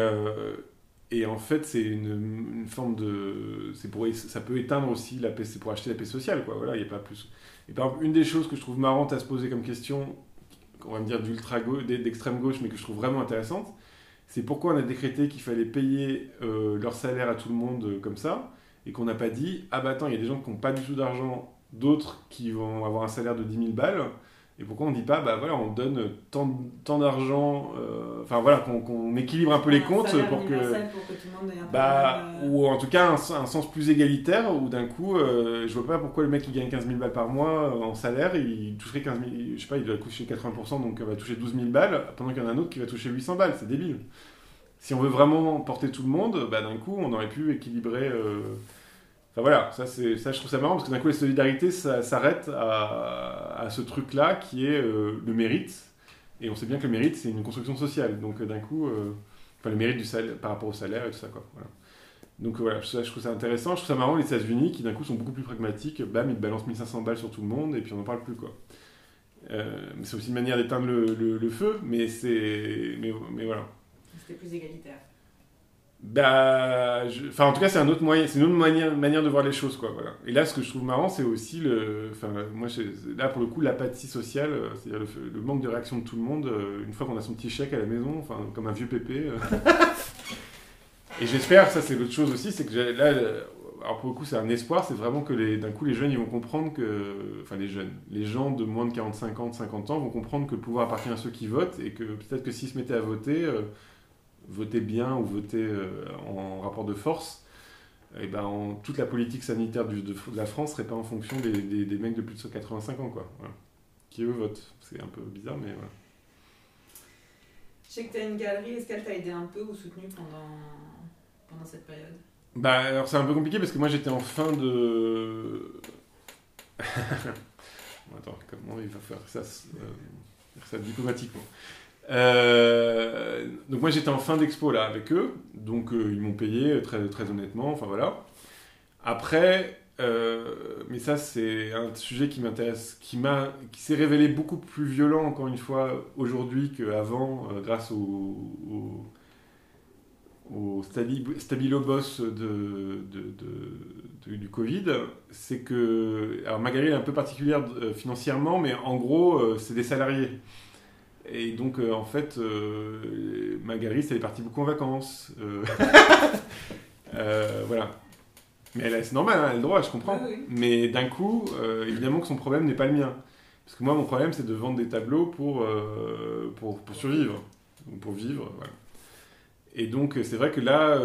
et en fait, c'est une, forme de. c'est Pour, ça peut éteindre aussi la paix, c'est pour acheter la paix sociale, quoi. Voilà, il n'y a pas plus. Et par exemple, une des choses que je trouve marrante à se poser comme question, on va me dire d'ultra gauche, d'extrême gauche, mais que je trouve vraiment intéressante, c'est pourquoi on a décrété qu'il fallait payer euh, leur salaire à tout le monde euh, comme ça, et qu'on n'a pas dit ah bah attends, il y a des gens qui n'ont pas du tout d'argent, d'autres qui vont avoir un salaire de 10 000 balles, et pourquoi on dit pas bah voilà, on donne tant, tant d'argent, euh, enfin voilà, qu'on équilibre un peu les comptes pour que. universel pour que tout le monde ait un peu Bah, euh, ou en tout cas un, un sens plus égalitaire où d'un coup, euh, je vois pas pourquoi le mec qui gagne 15 000 balles par mois euh, en salaire, il toucherait 15 000, je sais pas, il doit toucher 80%, donc il va toucher 12 000 balles, pendant qu'il y en a un autre qui va toucher 800 balles, c'est débile. Si on veut vraiment porter tout le monde, bah d'un coup, on aurait pu équilibrer. Voilà, ça, ça je trouve ça marrant parce que d'un coup, la solidarité ça s'arrête à, à ce truc-là qui est euh, le mérite. Et on sait bien que le mérite, c'est une construction sociale. Donc euh, d'un coup, euh, enfin le mérite du salaire, par rapport au salaire et tout ça, quoi. Voilà. Donc voilà, ça, je trouve ça intéressant. Je trouve ça marrant les États-Unis qui d'un coup sont beaucoup plus pragmatiques. Bam, ils balancent 1500 balles sur tout le monde et puis on n'en parle plus, quoi. C'est aussi une manière d'éteindre le, le- le feu, mais c'est. Mais, mais voilà. C'était plus égalitaire. Bah, je- enfin, en tout cas, c'est un autre moyen, c'est une autre manière, manière de voir les choses, quoi. Voilà. Et là, ce que je trouve marrant, c'est aussi le, enfin, moi, je- là pour le coup, l'apathie sociale, euh, c'est-à-dire le, le manque de réaction de tout le monde euh, une fois qu'on a son petit chèque à la maison, enfin, comme un vieux pépé. euh. Et j'espère, ça, c'est l'autre chose aussi, c'est que là, alors pour le coup, c'est un espoir, c'est vraiment que d'un coup, les jeunes, ils vont comprendre que, enfin, les jeunes, les gens de moins de 45 ans, de 50 ans, vont comprendre que le pouvoir appartient à ceux qui votent et que peut-être que s'ils se mettaient à voter. euh, voter bien ou voter euh, en rapport de force, et ben, en- toute la politique sanitaire du- de, de la France serait pas en fonction des, des- des mecs de plus de 85 ans, quoi. Voilà. Qui eux votent. C'est un peu bizarre, mais voilà. Je sais que tu as une galerie, est-ce qu'elle t'a aidé un peu ou soutenu pendant, pendant cette période? Bah, alors c'est un peu compliqué parce que moi j'étais en fin de. Attends, comment il va faire ça, euh, faire ça diplomatiquement? Euh, Donc moi j'étais en fin d'expo là avec eux, donc euh, ils m'ont payé très, très honnêtement, enfin voilà. Après, euh, mais ça c'est un sujet qui m'intéresse, qui m'a, qui s'est révélé beaucoup plus violent encore une fois aujourd'hui qu'avant, euh, grâce au, au- au stabi- stabilo boss du Covid, c'est que. Alors Magali est un peu particulière euh, financièrement, mais en gros, euh, c'est des salariés. Et donc, euh, en fait, euh, Magali, elle est partie beaucoup en vacances. euh, euh, voilà. Mais c'est normal, hein, elle a le droit, je comprends. Oui, oui. Mais d'un coup, évidemment que son problème n'est pas le mien. Parce que moi, mon problème, c'est de vendre des tableaux pour, pour, pour survivre. Ou Pour vivre, voilà. Et donc, c'est vrai que là,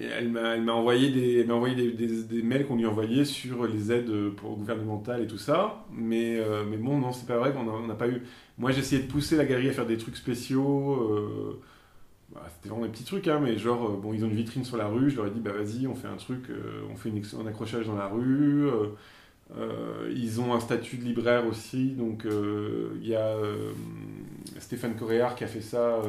elle m'a envoyé des, mails qu'on lui envoyait sur les aides gouvernementales et tout ça. Mais, euh, mais bon, non, c'est pas vrai qu'on n'a pas eu. Moi, j'ai essayé de pousser la galerie à faire des trucs spéciaux. euh, bah, C'était vraiment des petits trucs, hein, mais genre, euh, bon, ils ont une vitrine sur la rue. Je leur ai dit, bah vas-y, on fait un truc, on fait un accrochage dans la rue. ils ont un statut de libraire aussi, donc il y a Stéphane Coréard qui a fait ça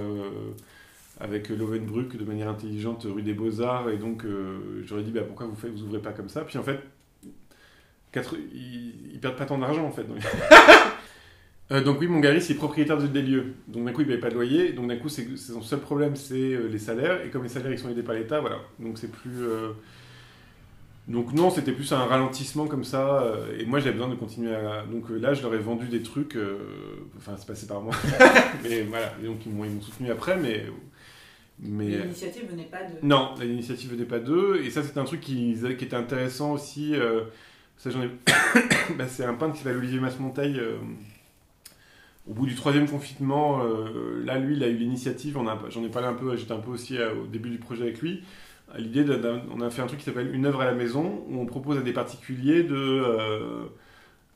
avec Lovenbruck de manière intelligente rue des Beaux-Arts, et donc euh, j'aurais dit bah, pourquoi vous faites, vous ouvrez pas comme ça? Puis en fait, ils, ils perdent pas tant d'argent en fait. Donc, Euh, donc oui, mon gars, c'est propriétaire de- des lieux, donc d'un coup il paye pas de loyer, donc d'un coup c'est son seul problème c'est euh, les salaires, et comme les salaires ils sont aidés par l'État, voilà, donc c'est plus... euh, donc non, c'était plus un ralentissement comme ça. euh, et moi, j'avais besoin de continuer à... Donc euh, là, je leur ai vendu des trucs. euh, Enfin, c'est passé par moi. mais voilà. Et donc, ils m'ont soutenu après. Mais... mais... L'initiative venait pas de. Non, l'initiative venait pas d'eux. Et ça, c'était un truc qui, qui était intéressant aussi. euh, ça, j'en ai... bah, c'est un peintre qui s'appelle Olivier Masmonteil. euh, au bout du troisième confinement, euh, là, lui, il a eu l'initiative. on a- J'en ai parlé un peu, j'étais un peu aussi euh, au début du projet avec lui. L'idée, on a fait un truc qui s'appelle Une œuvre à la maison, où on propose à des particuliers de.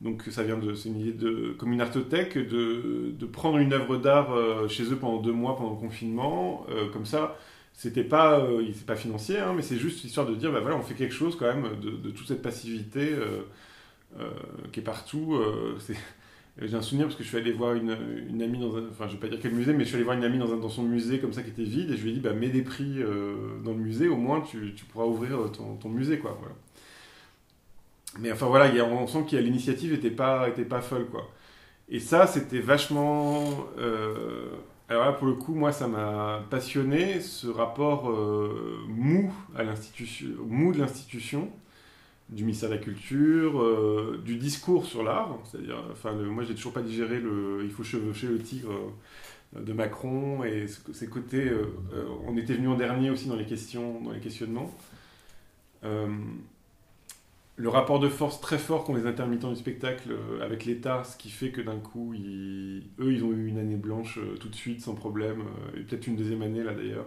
Donc, ça vient de. C'est une idée de. Comme une artothèque, de, de prendre une œuvre d'art euh, chez eux pendant deux mois pendant le confinement. euh, comme ça, c'était pas. euh, c'est pas financier, hein, mais c'est juste histoire de dire, bah voilà, on fait quelque chose quand même de, de toute cette passivité euh, qui est partout. c'est- j'ai un souvenir parce que je suis allé voir une, une amie dans un. Enfin, je vais pas dire quel musée, mais je suis allé voir une amie dans, un- dans son musée comme ça qui était vide et je lui ai dit, bah mets des prix dans le musée, au moins tu, tu pourras ouvrir ton, ton musée, quoi. Voilà. Mais enfin voilà, il y a- on sent que l'initiative était pas, était pas folle, quoi. Et ça, c'était vachement. euh, alors là, pour le coup, moi, ça m'a passionné, ce rapport euh, mou à l'institution, mou de l'institution, du ministère de la Culture, euh, du discours sur l'art. C'est-à-dire, enfin, moi, j'ai toujours pas digéré le il faut chevaucher le tigre de Macron et ce- ces côtés. on était venu en dernier aussi dans les questions, dans les questionnements. Le rapport de force très fort qu'ont les intermittents du spectacle euh, avec l'État, ce qui fait que d'un coup, eux, ils ont eu une année blanche euh, tout de suite, sans problème, euh, et peut-être une deuxième année là d'ailleurs.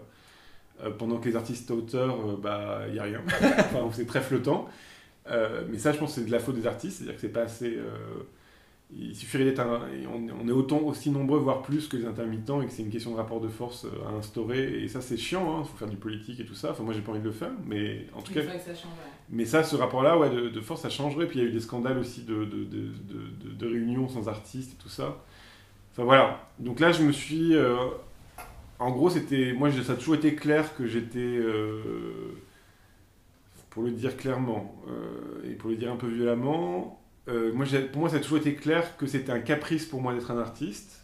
Pendant que les artistes auteurs, euh, bah, il n'y a rien. enfin, c'est très flottant. Mais ça, je pense que c'est de la faute des artistes, c'est-à-dire que c'est pas assez. Il suffirait d'être un. On, est autant aussi nombreux, voire plus que les intermittents, et que c'est une question de rapport de force euh, à instaurer. Et ça, c'est chiant, il faut faire du politique et tout ça. Enfin, moi, j'ai pas envie de le faire, mais en tout cas. que ça change. ouais. Mais ça, ce rapport-là, ouais, de, de force, ça changerait. Puis il y a eu des scandales aussi de, de, de, réunions sans artistes et tout ça. Enfin voilà. Donc là, je me suis. euh, en gros, c'était. Moi, ça a toujours été clair que j'étais. euh, pour le dire clairement, euh, et pour le dire un peu violemment, euh, moi, pour moi, ça a toujours été clair que c'était un caprice pour moi d'être un artiste.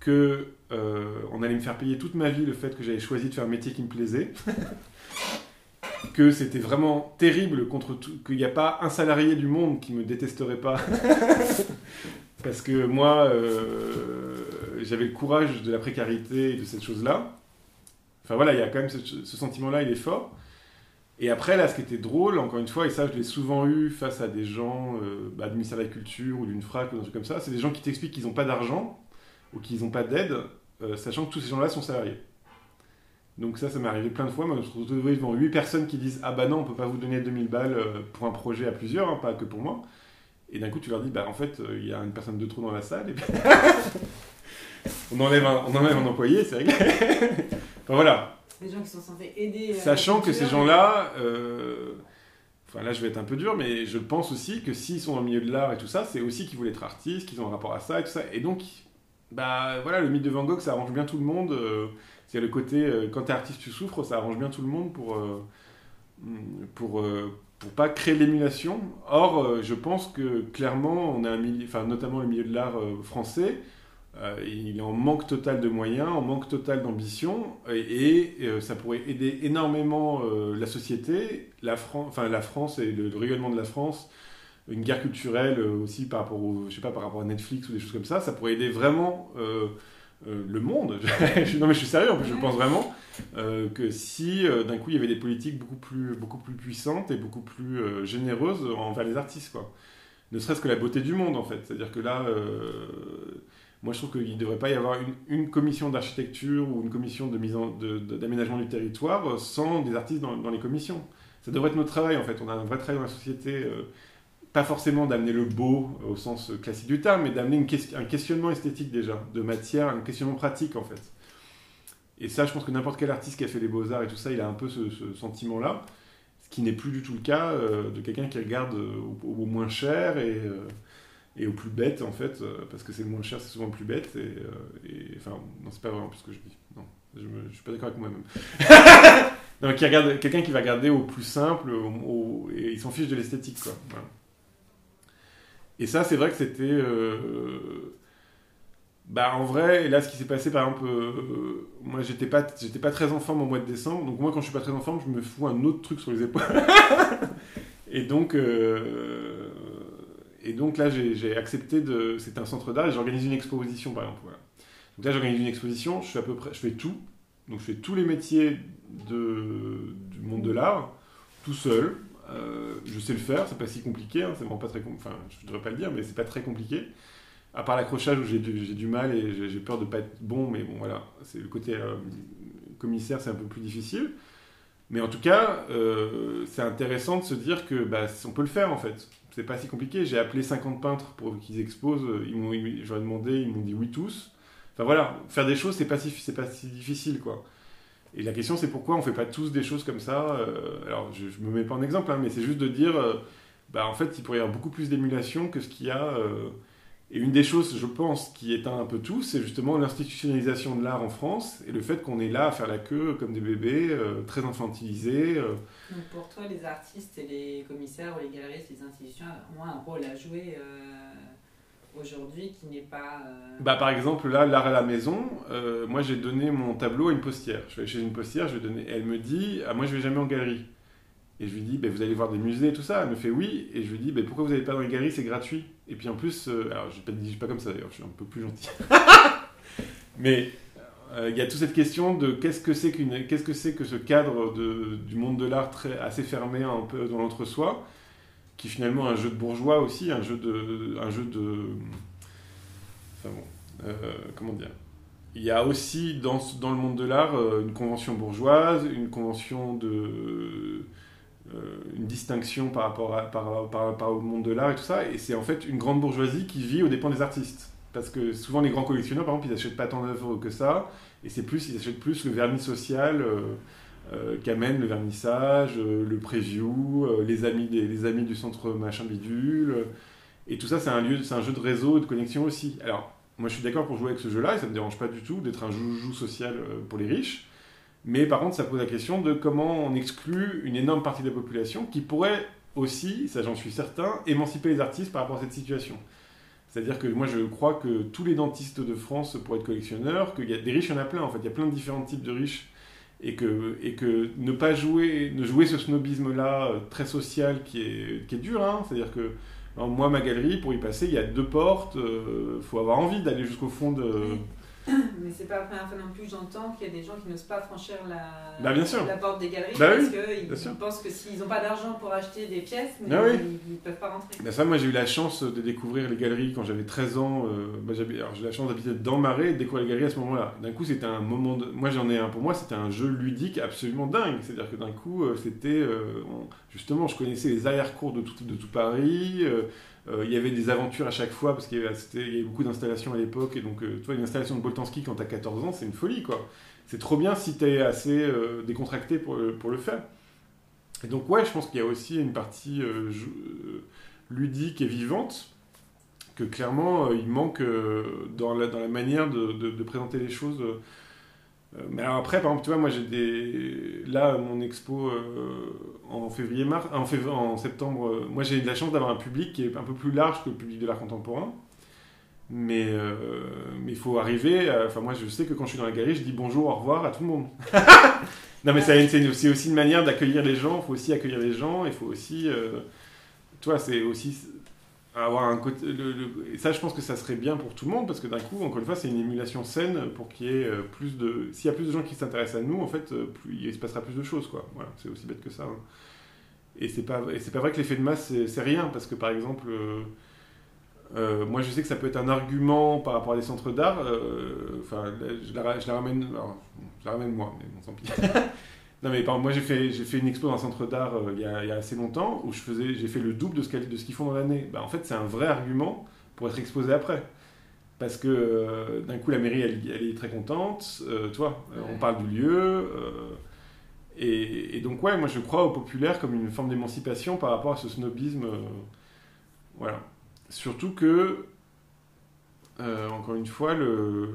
Que euh, on allait me faire payer toute ma vie le fait que j'avais choisi de faire un métier qui me plaisait que c'était vraiment terrible contre tout, qu'il n'y a pas un salarié du monde qui me détesterait pas. Parce que moi, euh, j'avais le courage de la précarité et de cette chose-là. Enfin voilà, il y a quand même ce sentiment-là, il est fort. Et après, là, ce qui était drôle, encore une fois, et ça, je l'ai souvent eu face à des gens euh, bah, du ministère de la Culture ou d'une frac ou d'un truc comme ça, c'est des gens qui t'expliquent qu'ils n'ont pas d'argent ou qu'ils n'ont pas d'aide, euh, sachant que tous ces gens-là sont salariés. Donc ça, ça m'est arrivé plein de fois. Moi, je me suis retrouvé devant 8 personnes qui disent Ah bah non, on peut pas vous donner 2000 balles euh, pour un projet à plusieurs, hein, pas que pour moi. Et d'un coup, tu leur dis Bah en fait, euh, il y a une personne de trop dans la salle. Et puis... on, enlève un, on enlève un employé, c'est réglé. enfin voilà. Des gens qui sont censés aider. euh, Sachant que ces gens-là, euh, enfin là je vais être un peu dur, mais je pense aussi que s'ils sont dans le milieu de l'art et tout ça, c'est aussi qu'ils voulaient être artistes, qu'ils ont un rapport à ça et tout ça. Et donc, bah voilà, le mythe de Van Gogh, ça arrange bien tout le monde. euh, c'est le côté, euh, quand t'es artiste, tu souffres, ça arrange bien tout le monde pour, euh, pour, euh, pour pas créer de l'émulation. Or, je pense que clairement, on a un milieu, enfin notamment le milieu de l'art français, euh, il est en manque total de moyens, en manque total d'ambition, et, et, euh, ça pourrait aider énormément euh, la société, la, Fran- enfin, la France et le, le rayonnement de la France, une guerre culturelle aussi par rapport, au, je sais pas, par rapport à Netflix ou des choses comme ça, ça pourrait aider vraiment le monde. Non mais je suis sérieux, en plus je pense vraiment, que si d'un coup il y avait des politiques beaucoup plus, beaucoup plus puissantes et beaucoup plus généreuses envers les artistes, quoi. Ne serait-ce que la beauté du monde en fait, c'est-à-dire que là... Moi, je trouve qu'il ne devrait pas y avoir une, commission d'architecture ou une commission d'aménagement du territoire sans des artistes dans, les commissions. Ça devrait être notre travail, en fait. On a un vrai travail dans la société, euh, pas forcément d'amener le beau au sens classique du terme, mais d'amener un questionnement esthétique déjà, de matière, un questionnement pratique, en fait. Et ça, je pense que n'importe quel artiste qui a fait les beaux-arts et tout ça, il a un peu ce, sentiment-là, ce qui n'est plus du tout le cas euh, de quelqu'un qui regarde euh, au, au moins cher et, et au plus bête, en fait, euh, parce que c'est le moins cher, c'est souvent le plus bête. Et, euh, et- enfin, non, c'est pas vraiment ce que je dis. Non, je, me- suis pas d'accord avec moi-même. non, qui regarde, quelqu'un qui va regarder au plus simple, et il s'en fiche de l'esthétique, quoi. Et ça, c'est vrai que c'était. euh, bah, en vrai, et là, ce qui s'est passé, par exemple, moi, j'étais pas, j'étais pas très en forme au mois de décembre. Donc, moi, quand je suis pas très en forme, je me fous un autre truc sur les épaules. et donc, et donc là, j'ai accepté de. C'était un centre d'art et j'organise une exposition, par exemple. Donc là, j'organise une exposition. Je fais à peu près, je fais tout. Donc, je fais tous les métiers du monde de l'art, tout seul. Euh, je sais le faire, c'est pas si compliqué. Hein, c'est vraiment pas très, enfin, je devrais pas le dire, mais c'est pas très compliqué. À part l'accrochage où j'ai du, mal et j'ai peur de pas être bon, mais bon voilà, c'est le côté euh, commissaire, c'est un peu plus difficile. Mais en tout cas, euh, c'est intéressant de se dire que bah, on peut le faire en fait. C'est pas si compliqué. J'ai appelé 50 peintres pour qu'ils exposent. Ils m'ont, j'aurais demandé, ils m'ont dit oui tous. Enfin voilà, faire des choses, c'est pas si, c'est pas si difficile quoi. Et la question c'est pourquoi on fait pas tous des choses comme ça. euh, alors je, je me mets pas en exemple, hein, mais c'est juste de dire, euh, bah en fait il pourrait y avoir beaucoup plus d'émulation que ce qu'il y a. euh, et une des choses, je pense, qui éteint un peu tout, c'est justement l'institutionnalisation de l'art en France et le fait qu'on est là à faire la queue comme des bébés, euh, très infantilisés. euh. Donc pour toi, les artistes et les commissaires ou les galeristes, les institutions ont un rôle à jouer euh, aujourd'hui qui n'est pas. Bah, par exemple, là, l'art à la maison, moi j'ai donné mon tableau à une postière. Je vais chez une postière, je vais donner... elle me dit ah, Moi je vais jamais en galerie. Et je lui dis bah, Vous allez voir des musées et tout ça Elle me fait Oui. Et je lui dis bah, Pourquoi vous n'allez pas dans les galeries? C'est gratuit. Et puis en plus, euh, je ne dis pas comme ça d'ailleurs, je suis un peu plus gentil. Mais euh, il y a toute cette question de qu'est-ce que c'est qu'une, qu'est-ce que c'est que ce cadre de, du monde de l'art très, assez fermé un peu dans l'entre-soi, qui est finalement un jeu de bourgeois aussi, un jeu de, un jeu de, enfin bon, euh, comment dire? Il y a aussi dans, dans le monde de l'art une convention bourgeoise, une convention de une distinction par rapport, à, par, par rapport au monde de l'art et tout ça, et c'est en fait une grande bourgeoisie qui vit aux dépens des artistes. Parce que souvent les grands collectionneurs, par exemple, ils n'achètent pas tant d'œuvres que ça, et c'est plus, ils achètent plus le vernis social euh, euh, qu'amène le vernissage, euh, le preview, euh, les, amis des, amis du centre machin bidule, euh, et tout ça c'est un, lieu, c'est un jeu de réseau et de connexion aussi. Alors, moi je suis d'accord pour jouer avec ce jeu-là, et ça me dérange pas du tout d'être un joujou social euh, pour les riches, mais par contre ça pose la question de comment on exclut une énorme partie de la population qui pourrait aussi, ça j'en suis certain, émanciper les artistes par rapport à cette situation. C'est-à-dire que moi je crois que tous les dentistes de France pourraient être collectionneurs, qu'il y a des riches, il y en a plein en fait, il y a plein de différents types de riches, et que, et que ne pas jouer, ne jouer ce snobisme-là euh, très social qui est, qui est dur, hein. c'est-à-dire que alors, moi ma galerie, pour y passer, il y a deux portes, il faut avoir envie d'aller jusqu'au fond de... Mais c'est pas la première fois non plus, j'entends qu'il y a des gens qui n'osent pas franchir la, Bah, bien sûr. la porte des galeries Bah parce oui, qu'ils pensent que s'ils n'ont pas d'argent pour acheter des pièces, mais Ah oui. ils ne peuvent pas rentrer. Ben ça, moi j'ai eu la chance de découvrir les galeries quand j'avais 13 ans. euh, j'ai eu la chance d'habiter dans Marais et de découvrir les galeries à ce moment-là. D'un coup, c'était un moment de. Moi j'en ai un pour moi, c'était un jeu ludique absolument dingue. C'est-à-dire que d'un coup, euh, c'était. euh, on- Justement, je connaissais les arrière-cours de tout, de tout Paris. euh, euh, il y avait des aventures à chaque fois parce qu'il y avait, beaucoup d'installations à l'époque. Et donc, euh, une installation de Boltanski quand t'as 14 ans, c'est une folie quoi. C'est trop bien si t'es assez euh, décontracté pour, pour le faire. Et donc, ouais, je pense qu'il y a aussi une partie euh, ludique et vivante que clairement il manque dans, la, manière de présenter les choses. Euh. Mais alors après, par exemple, tu vois, moi j'ai des. Là, mon expo euh, en février, mars, en, fév- en septembre, euh, moi j'ai eu de la chance d'avoir un public qui est un peu plus large que le public de l'art contemporain. Mais euh, mais il faut arriver. à- Enfin, moi je sais que quand je suis dans la galerie, je dis bonjour, au revoir à tout le monde. non, mais c'est aussi une manière d'accueillir les gens. Il faut aussi accueillir les gens. Il faut aussi. toi, c'est aussi avoir un ça, je pense que ça serait bien pour tout le monde parce que d'un coup, encore une fois, c'est une émulation saine pour qu'il y ait euh, plus de. S'il y a plus de gens qui s'intéressent à nous, en fait, euh, il se passera plus de choses, quoi. Voilà, c'est aussi bête que ça. hein. Et c'est pas, pas vrai que l'effet de masse, c'est rien parce que par exemple. euh, Euh, moi, je sais que ça peut être un argument par rapport à des centres d'art. Enfin, je, la, je la ramène, je la ramène moi, mais bon, tant pis. non, mais par moi, j'ai fait, j'ai fait une expo dans un centre d'art il, y a, il y a assez longtemps où je faisais, j'ai fait le double de ce, de ce qu'ils font dans l'année. Bah, en fait, c'est un vrai argument pour être exposé après. Parce que d'un coup, la mairie, elle, elle est très contente. tu vois, on parle du lieu. Et, donc, ouais, moi je crois au populaire comme une forme d'émancipation par rapport à ce snobisme. Euh, voilà. Surtout que, euh, encore une fois, le...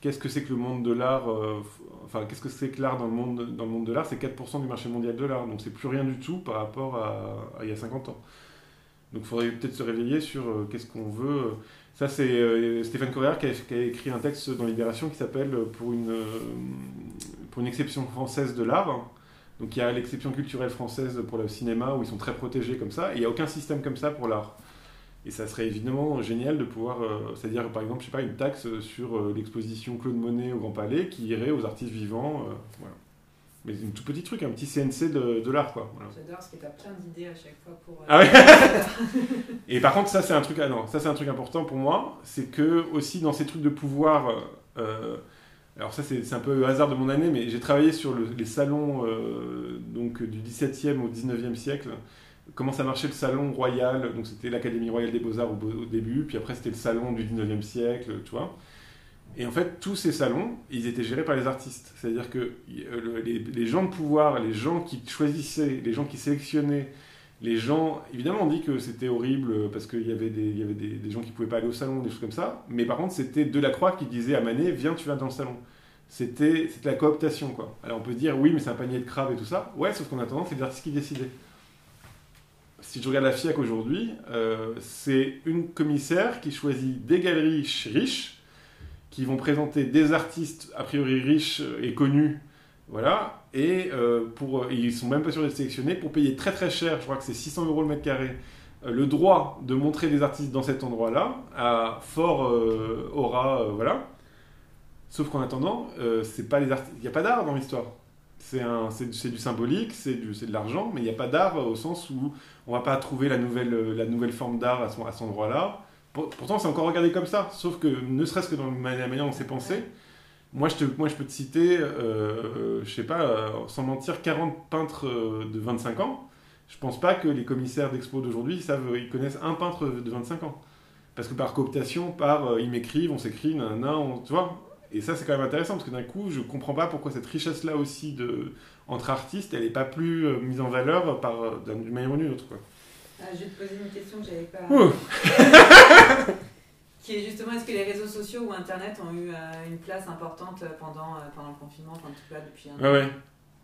qu'est-ce que c'est que le monde de l'art euh, Enfin, qu'est-ce que c'est que l'art dans, le monde, dans le monde de l'art? C'est 4% du marché mondial de l'art. Donc, c'est plus rien du tout par rapport à, il y a 50 ans. Donc, il faudrait peut-être se réveiller sur qu'est-ce qu'on veut. Ça, c'est Stéphane Correa qui a, écrit un texte dans Libération qui s'appelle Pour une une exception française de l'art. Donc il y a l'exception culturelle française pour le cinéma où ils sont très protégés comme ça, et il n'y a aucun système comme ça pour l'art. Et ça serait évidemment génial de pouvoir, euh, c'est-à-dire par exemple, je sais pas, une taxe sur euh, l'exposition Claude Monet au Grand Palais qui irait aux artistes vivants. Euh, voilà. Mais un tout petit truc, un petit CNC de, de l'art, quoi. J'adore parce que tu as plein d'idées à chaque fois pour. ah ouais Et par contre, ça c'est un truc, ah non, ça c'est un truc important pour moi, c'est que aussi dans ces trucs de pouvoir alors ça c'est un peu le hasard de mon année, mais j'ai travaillé sur les salons euh, donc, du 17e au 19e siècle. Comment ça marchait le salon royal, donc c'était l'Académie royale des beaux-arts au, début, puis après c'était le salon du 19e siècle, tu vois. Et en fait, tous ces salons, ils étaient gérés par les artistes. C'est-à-dire que euh, les, gens de pouvoir, les gens qui choisissaient, les gens qui sélectionnaient, les gens, évidemment, on dit que c'était horrible parce qu'il y avait, des, y avait des, gens qui pouvaient pas aller au salon, des choses comme ça. Mais par contre, c'était Delacroix qui disait à Manet, viens, tu vas dans le salon. C'était la cooptation, quoi. Alors on peut dire, oui, mais c'est un panier de crabes et tout ça. Ouais, sauf qu'on attendant, c'est les artistes qui décidaient. Si je regarde la FIAC aujourd'hui, euh, c'est une commissaire qui choisit des galeries riches, qui vont présenter des artistes a priori riches et connus, voilà, et, euh, pour, ils sont même pas sûrs d'être sélectionnés pour payer très très cher, je crois que c'est 600 euros le mètre carré, euh, le droit de montrer des artistes dans cet endroit-là, à fort euh, aura, voilà. Sauf qu'en attendant, c'est pas les il n'y a pas d'art dans l'histoire. C'est du symbolique, c'est de l'argent, mais il n'y a pas d'art au sens où on va pas trouver la nouvelle, forme d'art à, à, cet endroit-là. Pourtant, c'est encore regardé comme ça, sauf que ne serait-ce que dans la manière dont c'est pensé, moi je, peux te citer, euh, je sais pas, euh, sans mentir, 40 peintres euh, de 25 ans. Je pense pas que les commissaires d'expo d'aujourd'hui savent, ils connaissent un peintre de 25 ans. Parce que par cooptation, par ils m'écrivent, on s'écrit, nanana, on, tu vois. Et ça, c'est quand même intéressant parce que d'un coup, je comprends pas pourquoi cette richesse-là aussi de, entre artistes, elle n'est pas plus mise en valeur par, d'une manière ou d'une autre. Quoi. Ah, je vais te poser une question que j'avais pas. qui est justement est-ce que les réseaux sociaux ou Internet ont eu euh, une place importante pendant, euh, pendant le confinement, en tout cas depuis un an? Ouais, ouais.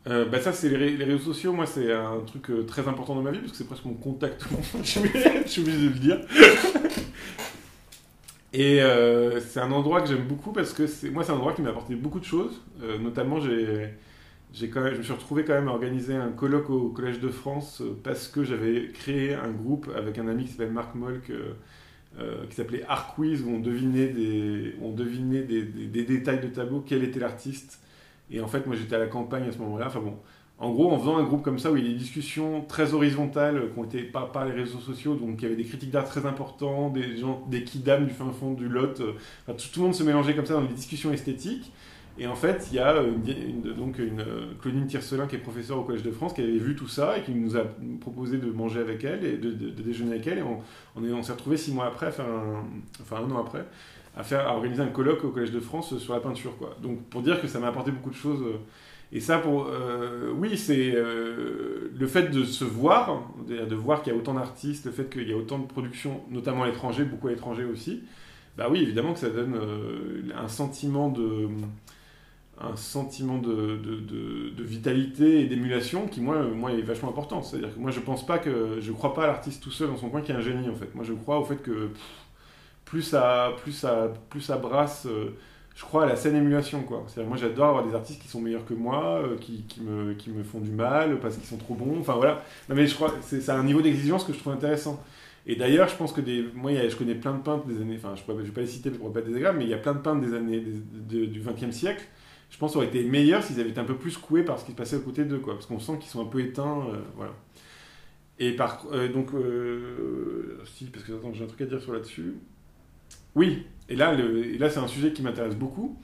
Euh, bah ça c'est les, réseaux sociaux moi c'est un truc très important dans ma vie parce que c'est presque mon contact je suis obligé de le dire et c'est un endroit que j'aime beaucoup parce que moi c'est un endroit qui m'a apporté beaucoup de choses notamment j'ai j'ai quand même, je me suis retrouvé quand même à organiser un colloque au Collège de France parce que j'avais créé un groupe avec un ami qui s'appelle Marc Molk euh, qui s'appelait Art Quiz, où on devinait, des, on devinait des, des, détails de tableau, quel était l'artiste. Et en fait, moi j'étais à la campagne à ce moment-là. Enfin bon, en gros, en faisant un groupe comme ça où il y a des discussions très horizontales qui ont été pas par les réseaux sociaux, donc il y avait des critiques d'art très importants, des gens, des kidam du fin fond du Lot, euh, tout, le monde se mélangeait comme ça dans les discussions esthétiques. Et en fait, il y a une, donc une euh, Claudine Tiercelin qui est professeure au Collège de France qui avait vu tout ça et qui nous a proposé de manger avec elle et de, déjeuner avec elle. Et on, s'est retrouvés six mois après, à faire un, enfin un an après, à, faire, organiser un colloque au Collège de France sur la peinture. Quoi. Donc pour dire que ça m'a apporté beaucoup de choses. Et ça, pour, euh, oui, c'est euh, le fait de se voir, de voir qu'il y a autant d'artistes, le fait qu'il y a autant de productions, notamment à l'étranger, beaucoup à l'étranger aussi. Bah oui, évidemment que ça donne un sentiment de un sentiment de, de, de, vitalité et d'émulation qui moi, moi est vachement important. C'est-à-dire que moi je pense pas que je crois pas à l'artiste tout seul dans son coin qui est un génie en fait. Moi je crois au fait que plus ça plus ça plus ça brasse euh, je crois à la saine émulation quoi. Moi j'adore avoir des artistes qui sont meilleurs que moi, euh, qui, qui, me, qui me font du mal parce qu'ils sont trop bons. Enfin voilà. mais je crois c'est un niveau d'exigence que je trouve intéressant. Et d'ailleurs, je pense que des, moi, je connais plein de peintres des années, enfin, je ne vais pas les citer pour ne pas être désagréable, mais il y a plein de peintres des années du XXe siècle je pense, aurait été meilleur s'ils avaient été un peu plus coués par ce qui se passait à côté d'eux. Parce qu'on sent qu'ils sont un peu éteints, euh, voilà. Et par, euh, donc, si, parce que j'ai un truc à dire sur là-dessus. Oui, et là, le, et là c'est un sujet qui m'intéresse beaucoup.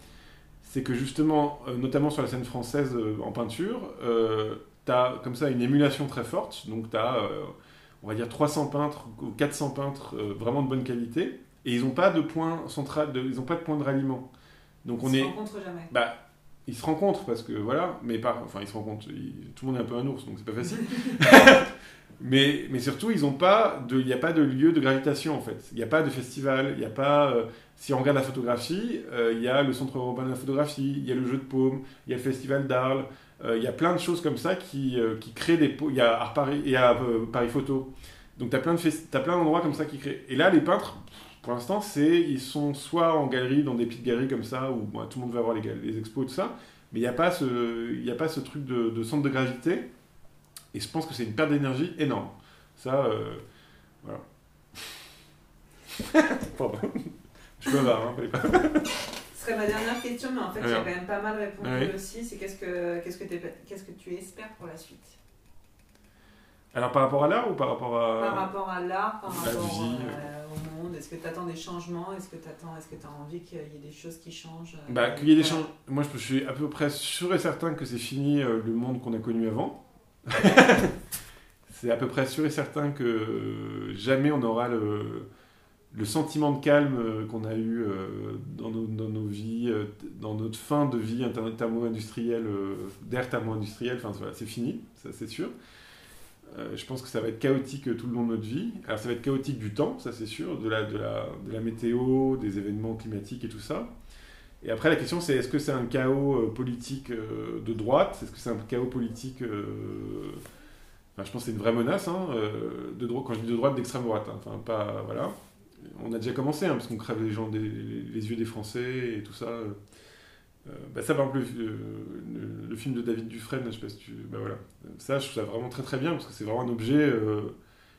C'est que justement, euh, notamment sur la scène française euh, en peinture, tu as comme ça une émulation très forte. Donc, tu as, on va dire, 300 peintres ou 400 peintres euh, vraiment de bonne qualité. Et ils n'ont pas de point central, de, ils n'ont pas de point de ralliement. Donc, on Ils est. se rencontrent jamais. Bah, ils se rencontrent parce que voilà, mais par, enfin ils se rencontrent. ils- tout le monde est un peu un ours, donc c'est pas facile. mais, mais surtout, ils ont pas de, il n'y a pas de lieu de gravitation en fait. Il n'y a pas de festival, il n'y a pas. euh, si on regarde la photographie, euh, il y a le Centre européen de la photographie, il y a le Jeu de Paume, il y a le Festival d'Arles, euh, il y a plein de choses comme ça qui, euh, qui créent des. Il y a Art Paris, il y a Paris Photo. Donc tu as plein de d'endroits comme ça qui créent. Et là, les peintres, pour l'instant, c'est ils sont soit en galerie, dans des petites galeries comme ça, où bon, tout le monde va voir les, les expos, tout ça, mais il n'y a, pas ce- y a pas ce truc de, de centre de gravité. Et je pense que c'est une perte d'énergie énorme. Ça, voilà. Pardon. Je suis bavard, hein, pas. Ce serait ma dernière question, mais en fait, j'ai quand même pas mal répondu Ouais. aussi. C'est qu'est-ce que, qu'est-ce, que qu'est-ce que tu espères pour la suite? Alors par rapport à l'art ou par rapport à... Par rapport à l'art, par la rapport vie, euh, au monde, est-ce que tu attends des changements? Est-ce que tu attends, est-ce que tu as envie qu'il y ait des choses qui changent euh, Bah, qu'il y ait des changements. Moi, je suis à peu près sûr et certain que c'est fini euh, le monde qu'on a connu avant. c'est à peu près sûr et certain que jamais on aura le, le sentiment de calme euh, qu'on a eu euh, dans, nos, dans nos vies, euh, dans notre fin de vie thermo-industrielle, d'ère thermo-industrielle. Enfin, voilà, c'est fini, ça c'est sûr. Je pense que ça va être chaotique tout le long de notre vie. Alors, ça va être chaotique du temps, ça c'est sûr, de la, de, la, de la météo, des événements climatiques et tout ça. Et après, la question, c'est est-ce que c'est un chaos politique de droite? Est-ce que c'est un chaos politique. je pense que c'est une vraie menace, hein, de droite, quand je dis de droite, d'extrême droite. hein. Enfin, pas. Voilà. On a déjà commencé, hein, parce qu'on crève les les yeux des Français et tout ça. euh. Euh, bah ça, par exemple, le, le- film de David Dufresne, je sais pas si tu. Bah voilà. Ça, je trouve ça vraiment très très bien, parce que c'est vraiment un objet. euh,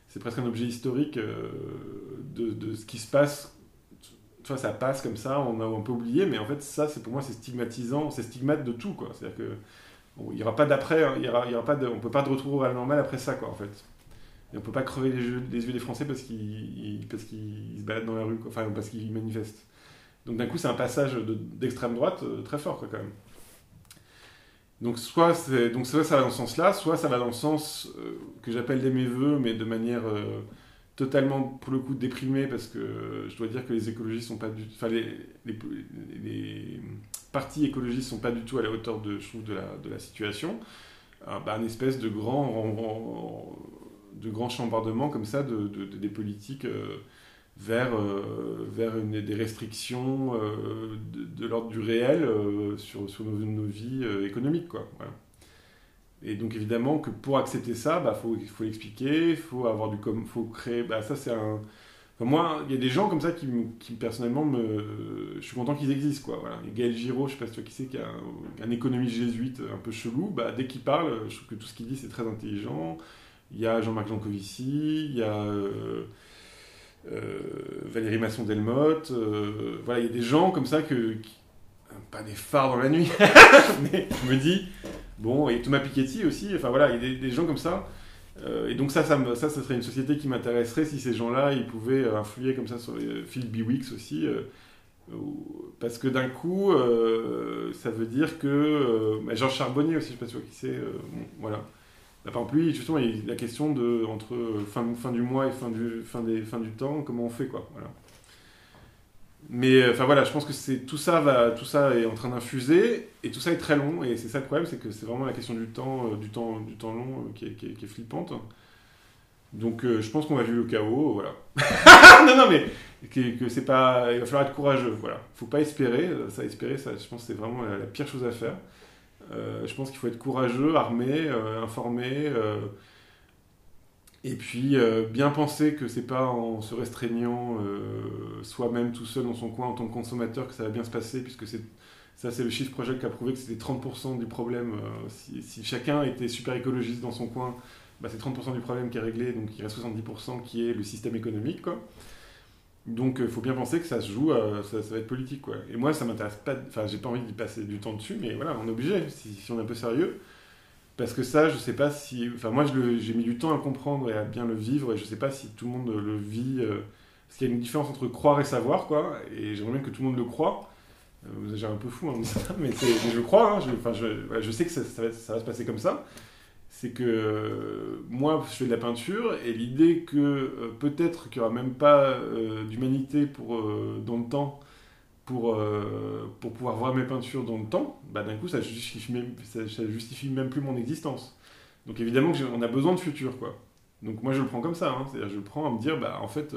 c'est presque un objet historique euh, de, ce qui se passe vois, ça passe comme ça, on a un peu oublié, mais en fait, ça, c'est pour moi, c'est stigmatisant, c'est stigmate de tout, quoi. C'est-à-dire que il n'y aura pas d'après, hein, il aura, pas on peut pas de retour à la normale après ça, quoi, en fait. Et on peut pas crever les yeux, des Français parce qu'ils parce qu'ils se baladent dans la rue, enfin, parce qu'ils manifestent. Donc d'un coup, c'est un passage de- d'extrême droite euh, très fort, quoi, quand même. Donc soit, donc soit ça va dans ce sens-là, soit ça va dans le sens euh, que j'appelle des mes voeux, mais de manière euh, totalement, pour le coup, déprimée, parce que je dois dire que les écologistes sont pas du enfin, les, les, partis écologistes sont pas du tout à la hauteur de, je trouve, de la, de la situation. Euh, bah, un espèce de grand, de grand chambardement comme ça de, de- de- des politiques euh, vers, euh, vers des restrictions euh, de, l'ordre du réel sur, sur nos, vies économiques. Quoi. Et donc évidemment que pour accepter ça, il bah, faut, faut l'expliquer, il faut avoir du com faut créer. Bah, ça c'est un. Moi, il y a des gens comme ça qui, qui personnellement me. Je suis content qu'ils existent quoi. Voilà. Gaël Giraud, je sais pas si tu qui c'est, qui est un, un économiste jésuite un peu chelou. Bah, dès qu'il parle, je trouve que tout ce qu'il dit c'est très intelligent. Il y a Jean-Marc Jancovici, il y a euh, euh, Valérie Masson-Delmotte. euh, voilà, il y a des gens comme ça que. qui- pas des phares dans la nuit, mais je me dis, Bon, et Thomas Piketty aussi, enfin voilà, il y a des, gens comme ça. Et donc ça, ça, serait une société qui m'intéresserait si ces gens-là, ils pouvaient influer comme ça sur Phil Biwix aussi. parce que d'un coup, ça veut dire que... bah, Georges Charbonnier aussi, je ne sais pas vois qui c'est. bon, voilà. Bah, par exemple, lui, justement, la question de, entre euh, fin, fin du mois et fin du, fin, des, fin du temps, comment on fait, quoi. Voilà. Mais euh, enfin voilà, je pense que c'est tout ça va, tout ça est en train d'infuser et tout ça est très long et c'est ça le problème, c'est que c'est vraiment la question du temps, euh, du temps, du temps long qui, est, qui, est, flippante. Donc je pense qu'on va vivre le chaos, voilà. non non mais que, c'est pas, il va falloir être courageux, voilà. Faut pas espérer, ça espérer, ça, je pense c'est vraiment la pire chose à faire. Euh, je pense qu'il faut être courageux, armé, euh, informé. euh, et puis bien penser que c'est pas en se restreignant soi-même tout seul dans son coin en tant que consommateur que ça va bien se passer, puisque ça c'est le chiffre projet qui a prouvé que c'était 30% du problème. si, si chacun était super écologiste dans son coin, bah, c'est 30% du problème qui est réglé, donc il reste 70% qui est le système économique. Quoi. Donc il faut bien penser que ça se joue, euh, ça, va être politique. Quoi. Et moi ça m'intéresse pas, enfin j'ai pas envie d'y passer du temps dessus, mais voilà, on est obligé, si, on est un peu sérieux. Parce que ça, je sais pas si. Enfin, moi, j'ai mis du temps à comprendre et à bien le vivre, et je sais pas si tout le monde le vit. euh, parce qu'il y a une différence entre croire et savoir, quoi. Et j'aimerais bien que tout le monde le croit. Euh, vous j'ai un peu fou ça, mais, c'est- mais je crois. hein, je, sais que ça va se passer comme ça. C'est que euh, moi, je fais de la peinture, et l'idée que euh, peut-être qu'il n'y aura même pas euh, d'humanité pour dans le temps pour, pour pouvoir voir mes peintures dans le temps, bah, d'un coup, ça justifie, même, ça, justifie même plus mon existence. Donc évidemment, on a besoin de futur, quoi. Donc moi, je le prends comme ça. hein. C'est-à-dire, je le prends à me dire, bah, en fait,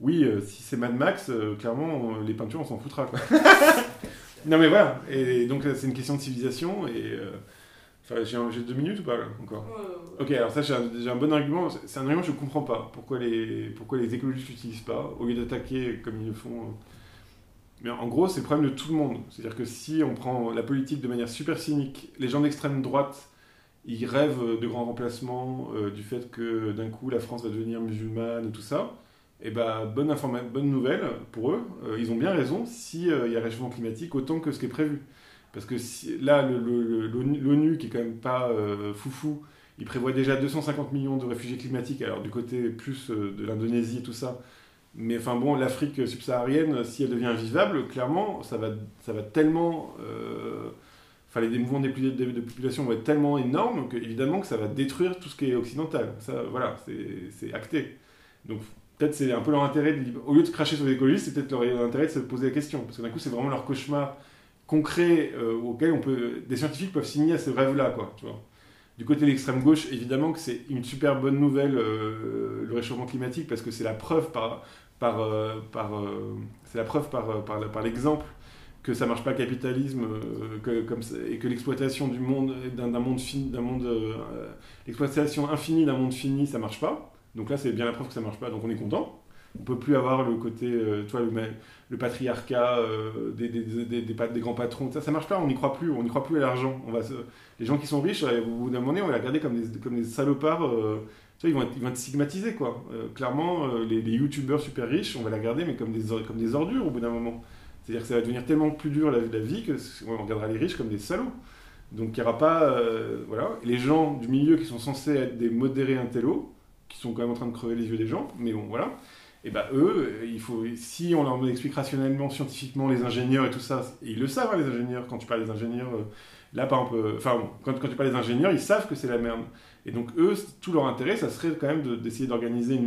oui, si c'est Mad Max, clairement, les peintures, on s'en foutra, quoi. non, mais voilà. Et donc, c'est une question de civilisation. Et enfin, j'ai deux minutes ou pas, là, encore Ok, alors ça, j'ai un, bon argument. C'est- un argument que je ne comprends pas. Pourquoi les, pourquoi les écologistes l'utilisent pas, au lieu d'attaquer comme ils le font. euh. Mais en gros, c'est le problème de tout le monde. C'est-à-dire que si on prend la politique de manière super cynique, les gens d'extrême droite, ils rêvent de grands remplacements, euh, du fait que d'un coup la France va devenir musulmane et tout ça. Et ben, bonne, informa- bonne nouvelle pour eux, euh, ils ont bien raison s'il y a réchauffement climatique autant que ce qui est prévu. Parce que là, l'ONU, qui est quand même pas euh, foufou, il prévoit déjà 250 millions de réfugiés climatiques, alors du côté plus euh, de l'Indonésie et tout ça. Mais enfin bon, l'Afrique subsaharienne, si elle devient invivable, clairement, ça va, ça va tellement... euh, Enfin, les mouvements de, population vont être tellement énormes que évidemment que ça va détruire tout ce qui est occidental. Ça, voilà, c'est acté. Donc peut-être c'est un peu leur intérêt, de, au lieu de cracher sur les écologistes, c'est peut-être leur intérêt de se poser la question. Parce que d'un coup, c'est vraiment leur cauchemar concret euh, auquel on peut, des scientifiques peuvent signer à ce rêve-là, quoi. Tu vois. Du côté de l'extrême gauche, évidemment que c'est une super bonne nouvelle, euh, le réchauffement climatique, parce que c'est la preuve par, par, euh, par, euh, c'est la preuve par, par, par l'exemple que ça marche pas le capitalisme que, comme et que l'exploitation du monde d'un monde fini, d'un monde l'exploitation infinie d'un monde fini, ça marche pas. Donc là, c'est bien la preuve que ça marche pas. Donc on est content. On peut plus avoir le côté, euh, toi, le, le patriarcat euh, des, des, des, grands patrons. Ça, ça marche pas. On n'y croit plus. On n'y croit plus à l'argent. On va se- les gens qui sont riches, au bout d'un moment on va les regarder comme des, comme des salopards. euh, tu vois, ils vont être, ils vont stigmatisés, quoi. Clairement, les, les youtubeurs super riches, on va les regarder, mais comme des, comme des ordures au bout d'un moment. C'est-à-dire que ça va devenir tellement plus dur la, la vie que on regardera les riches comme des salauds. Donc il n'y aura pas. voilà. Les gens du milieu qui sont censés être des modérés intello, qui sont quand même en train de crever les yeux des gens, mais bon, voilà. Et ben eux, euh, il faut, si on leur explique rationnellement, scientifiquement, les ingénieurs et tout ça, et ils le savent, hein, les ingénieurs, quand tu parles des ingénieurs, euh, là par exemple, euh, enfin, quand, quand tu parles des ingénieurs, ils savent que c'est la merde. Et donc eux, tout leur intérêt, ça serait quand même de- d'essayer d'organiser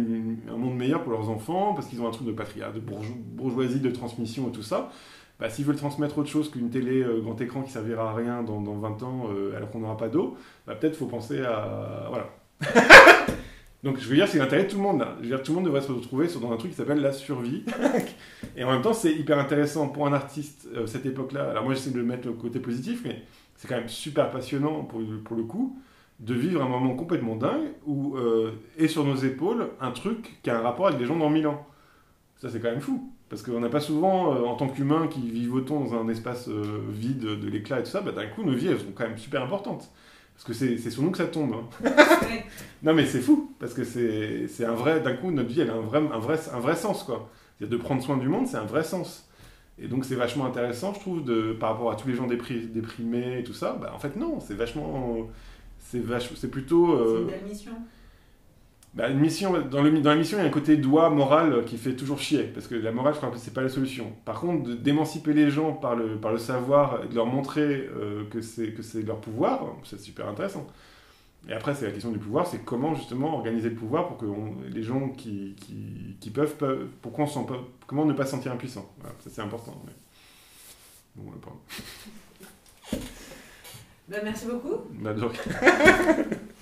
un monde meilleur pour leurs enfants, parce qu'ils ont un truc de patriarcat, de bourgeois- bourgeoisie, de transmission et tout ça. Bah, S'ils veulent transmettre autre chose qu'une télé euh, grand écran qui servira à rien dans, dans 20 ans, alors qu'on n'aura pas d'eau, bah, peut-être faut penser à... Voilà. Donc je veux dire, c'est l'intérêt de tout le monde là. Je veux dire, tout le monde devrait se retrouver dans un truc qui s'appelle la survie. Et en même temps, c'est hyper intéressant pour un artiste, euh, cette époque-là. Alors moi, j'essaie de le mettre au côté positif, mais c'est quand même super passionnant pour, le- pour le coup de vivre un moment complètement dingue où euh, est sur nos épaules un truc qui a un rapport avec des gens dans mille ans. Ça, c'est quand même fou. Parce qu'on n'a pas souvent, euh, en tant qu'humains qui vivotons dans un espace vide de l'éclat et tout ça, bah, d'un coup, nos vies, elles sont quand même super importantes. Parce que c'est c'est sur nous que ça tombe. hein. Ouais. Non, mais c'est fou, parce que c'est c'est un vrai. D'un coup, notre vie, elle a un vrai, un vrai, un vrai sens, quoi. C'est-à-dire de prendre soin du monde, c'est un vrai sens. Et donc, c'est vachement intéressant, je trouve, de, par rapport à tous les gens dépri- déprimés et tout ça. Bah, en fait, non, c'est vachement. C'est c'est plutôt. C'est euh, une belle mission. Bah, une mission, dans, le, dans la mission, il y a un côté doigt moral qui fait toujours chier, parce que la morale, je crois que c'est pas la solution. Par contre, d'émanciper les gens par le, par le savoir, et de leur montrer euh, que c'est leur pouvoir, c'est super intéressant. Et après, c'est la question du pouvoir, c'est comment justement organiser le pouvoir pour que on- les gens qui, qui, qui peuvent, peuvent pas, comment ne pas se sentir impuissant. Voilà, ça c'est important. mais- Bon. Bah, merci beaucoup. Bah,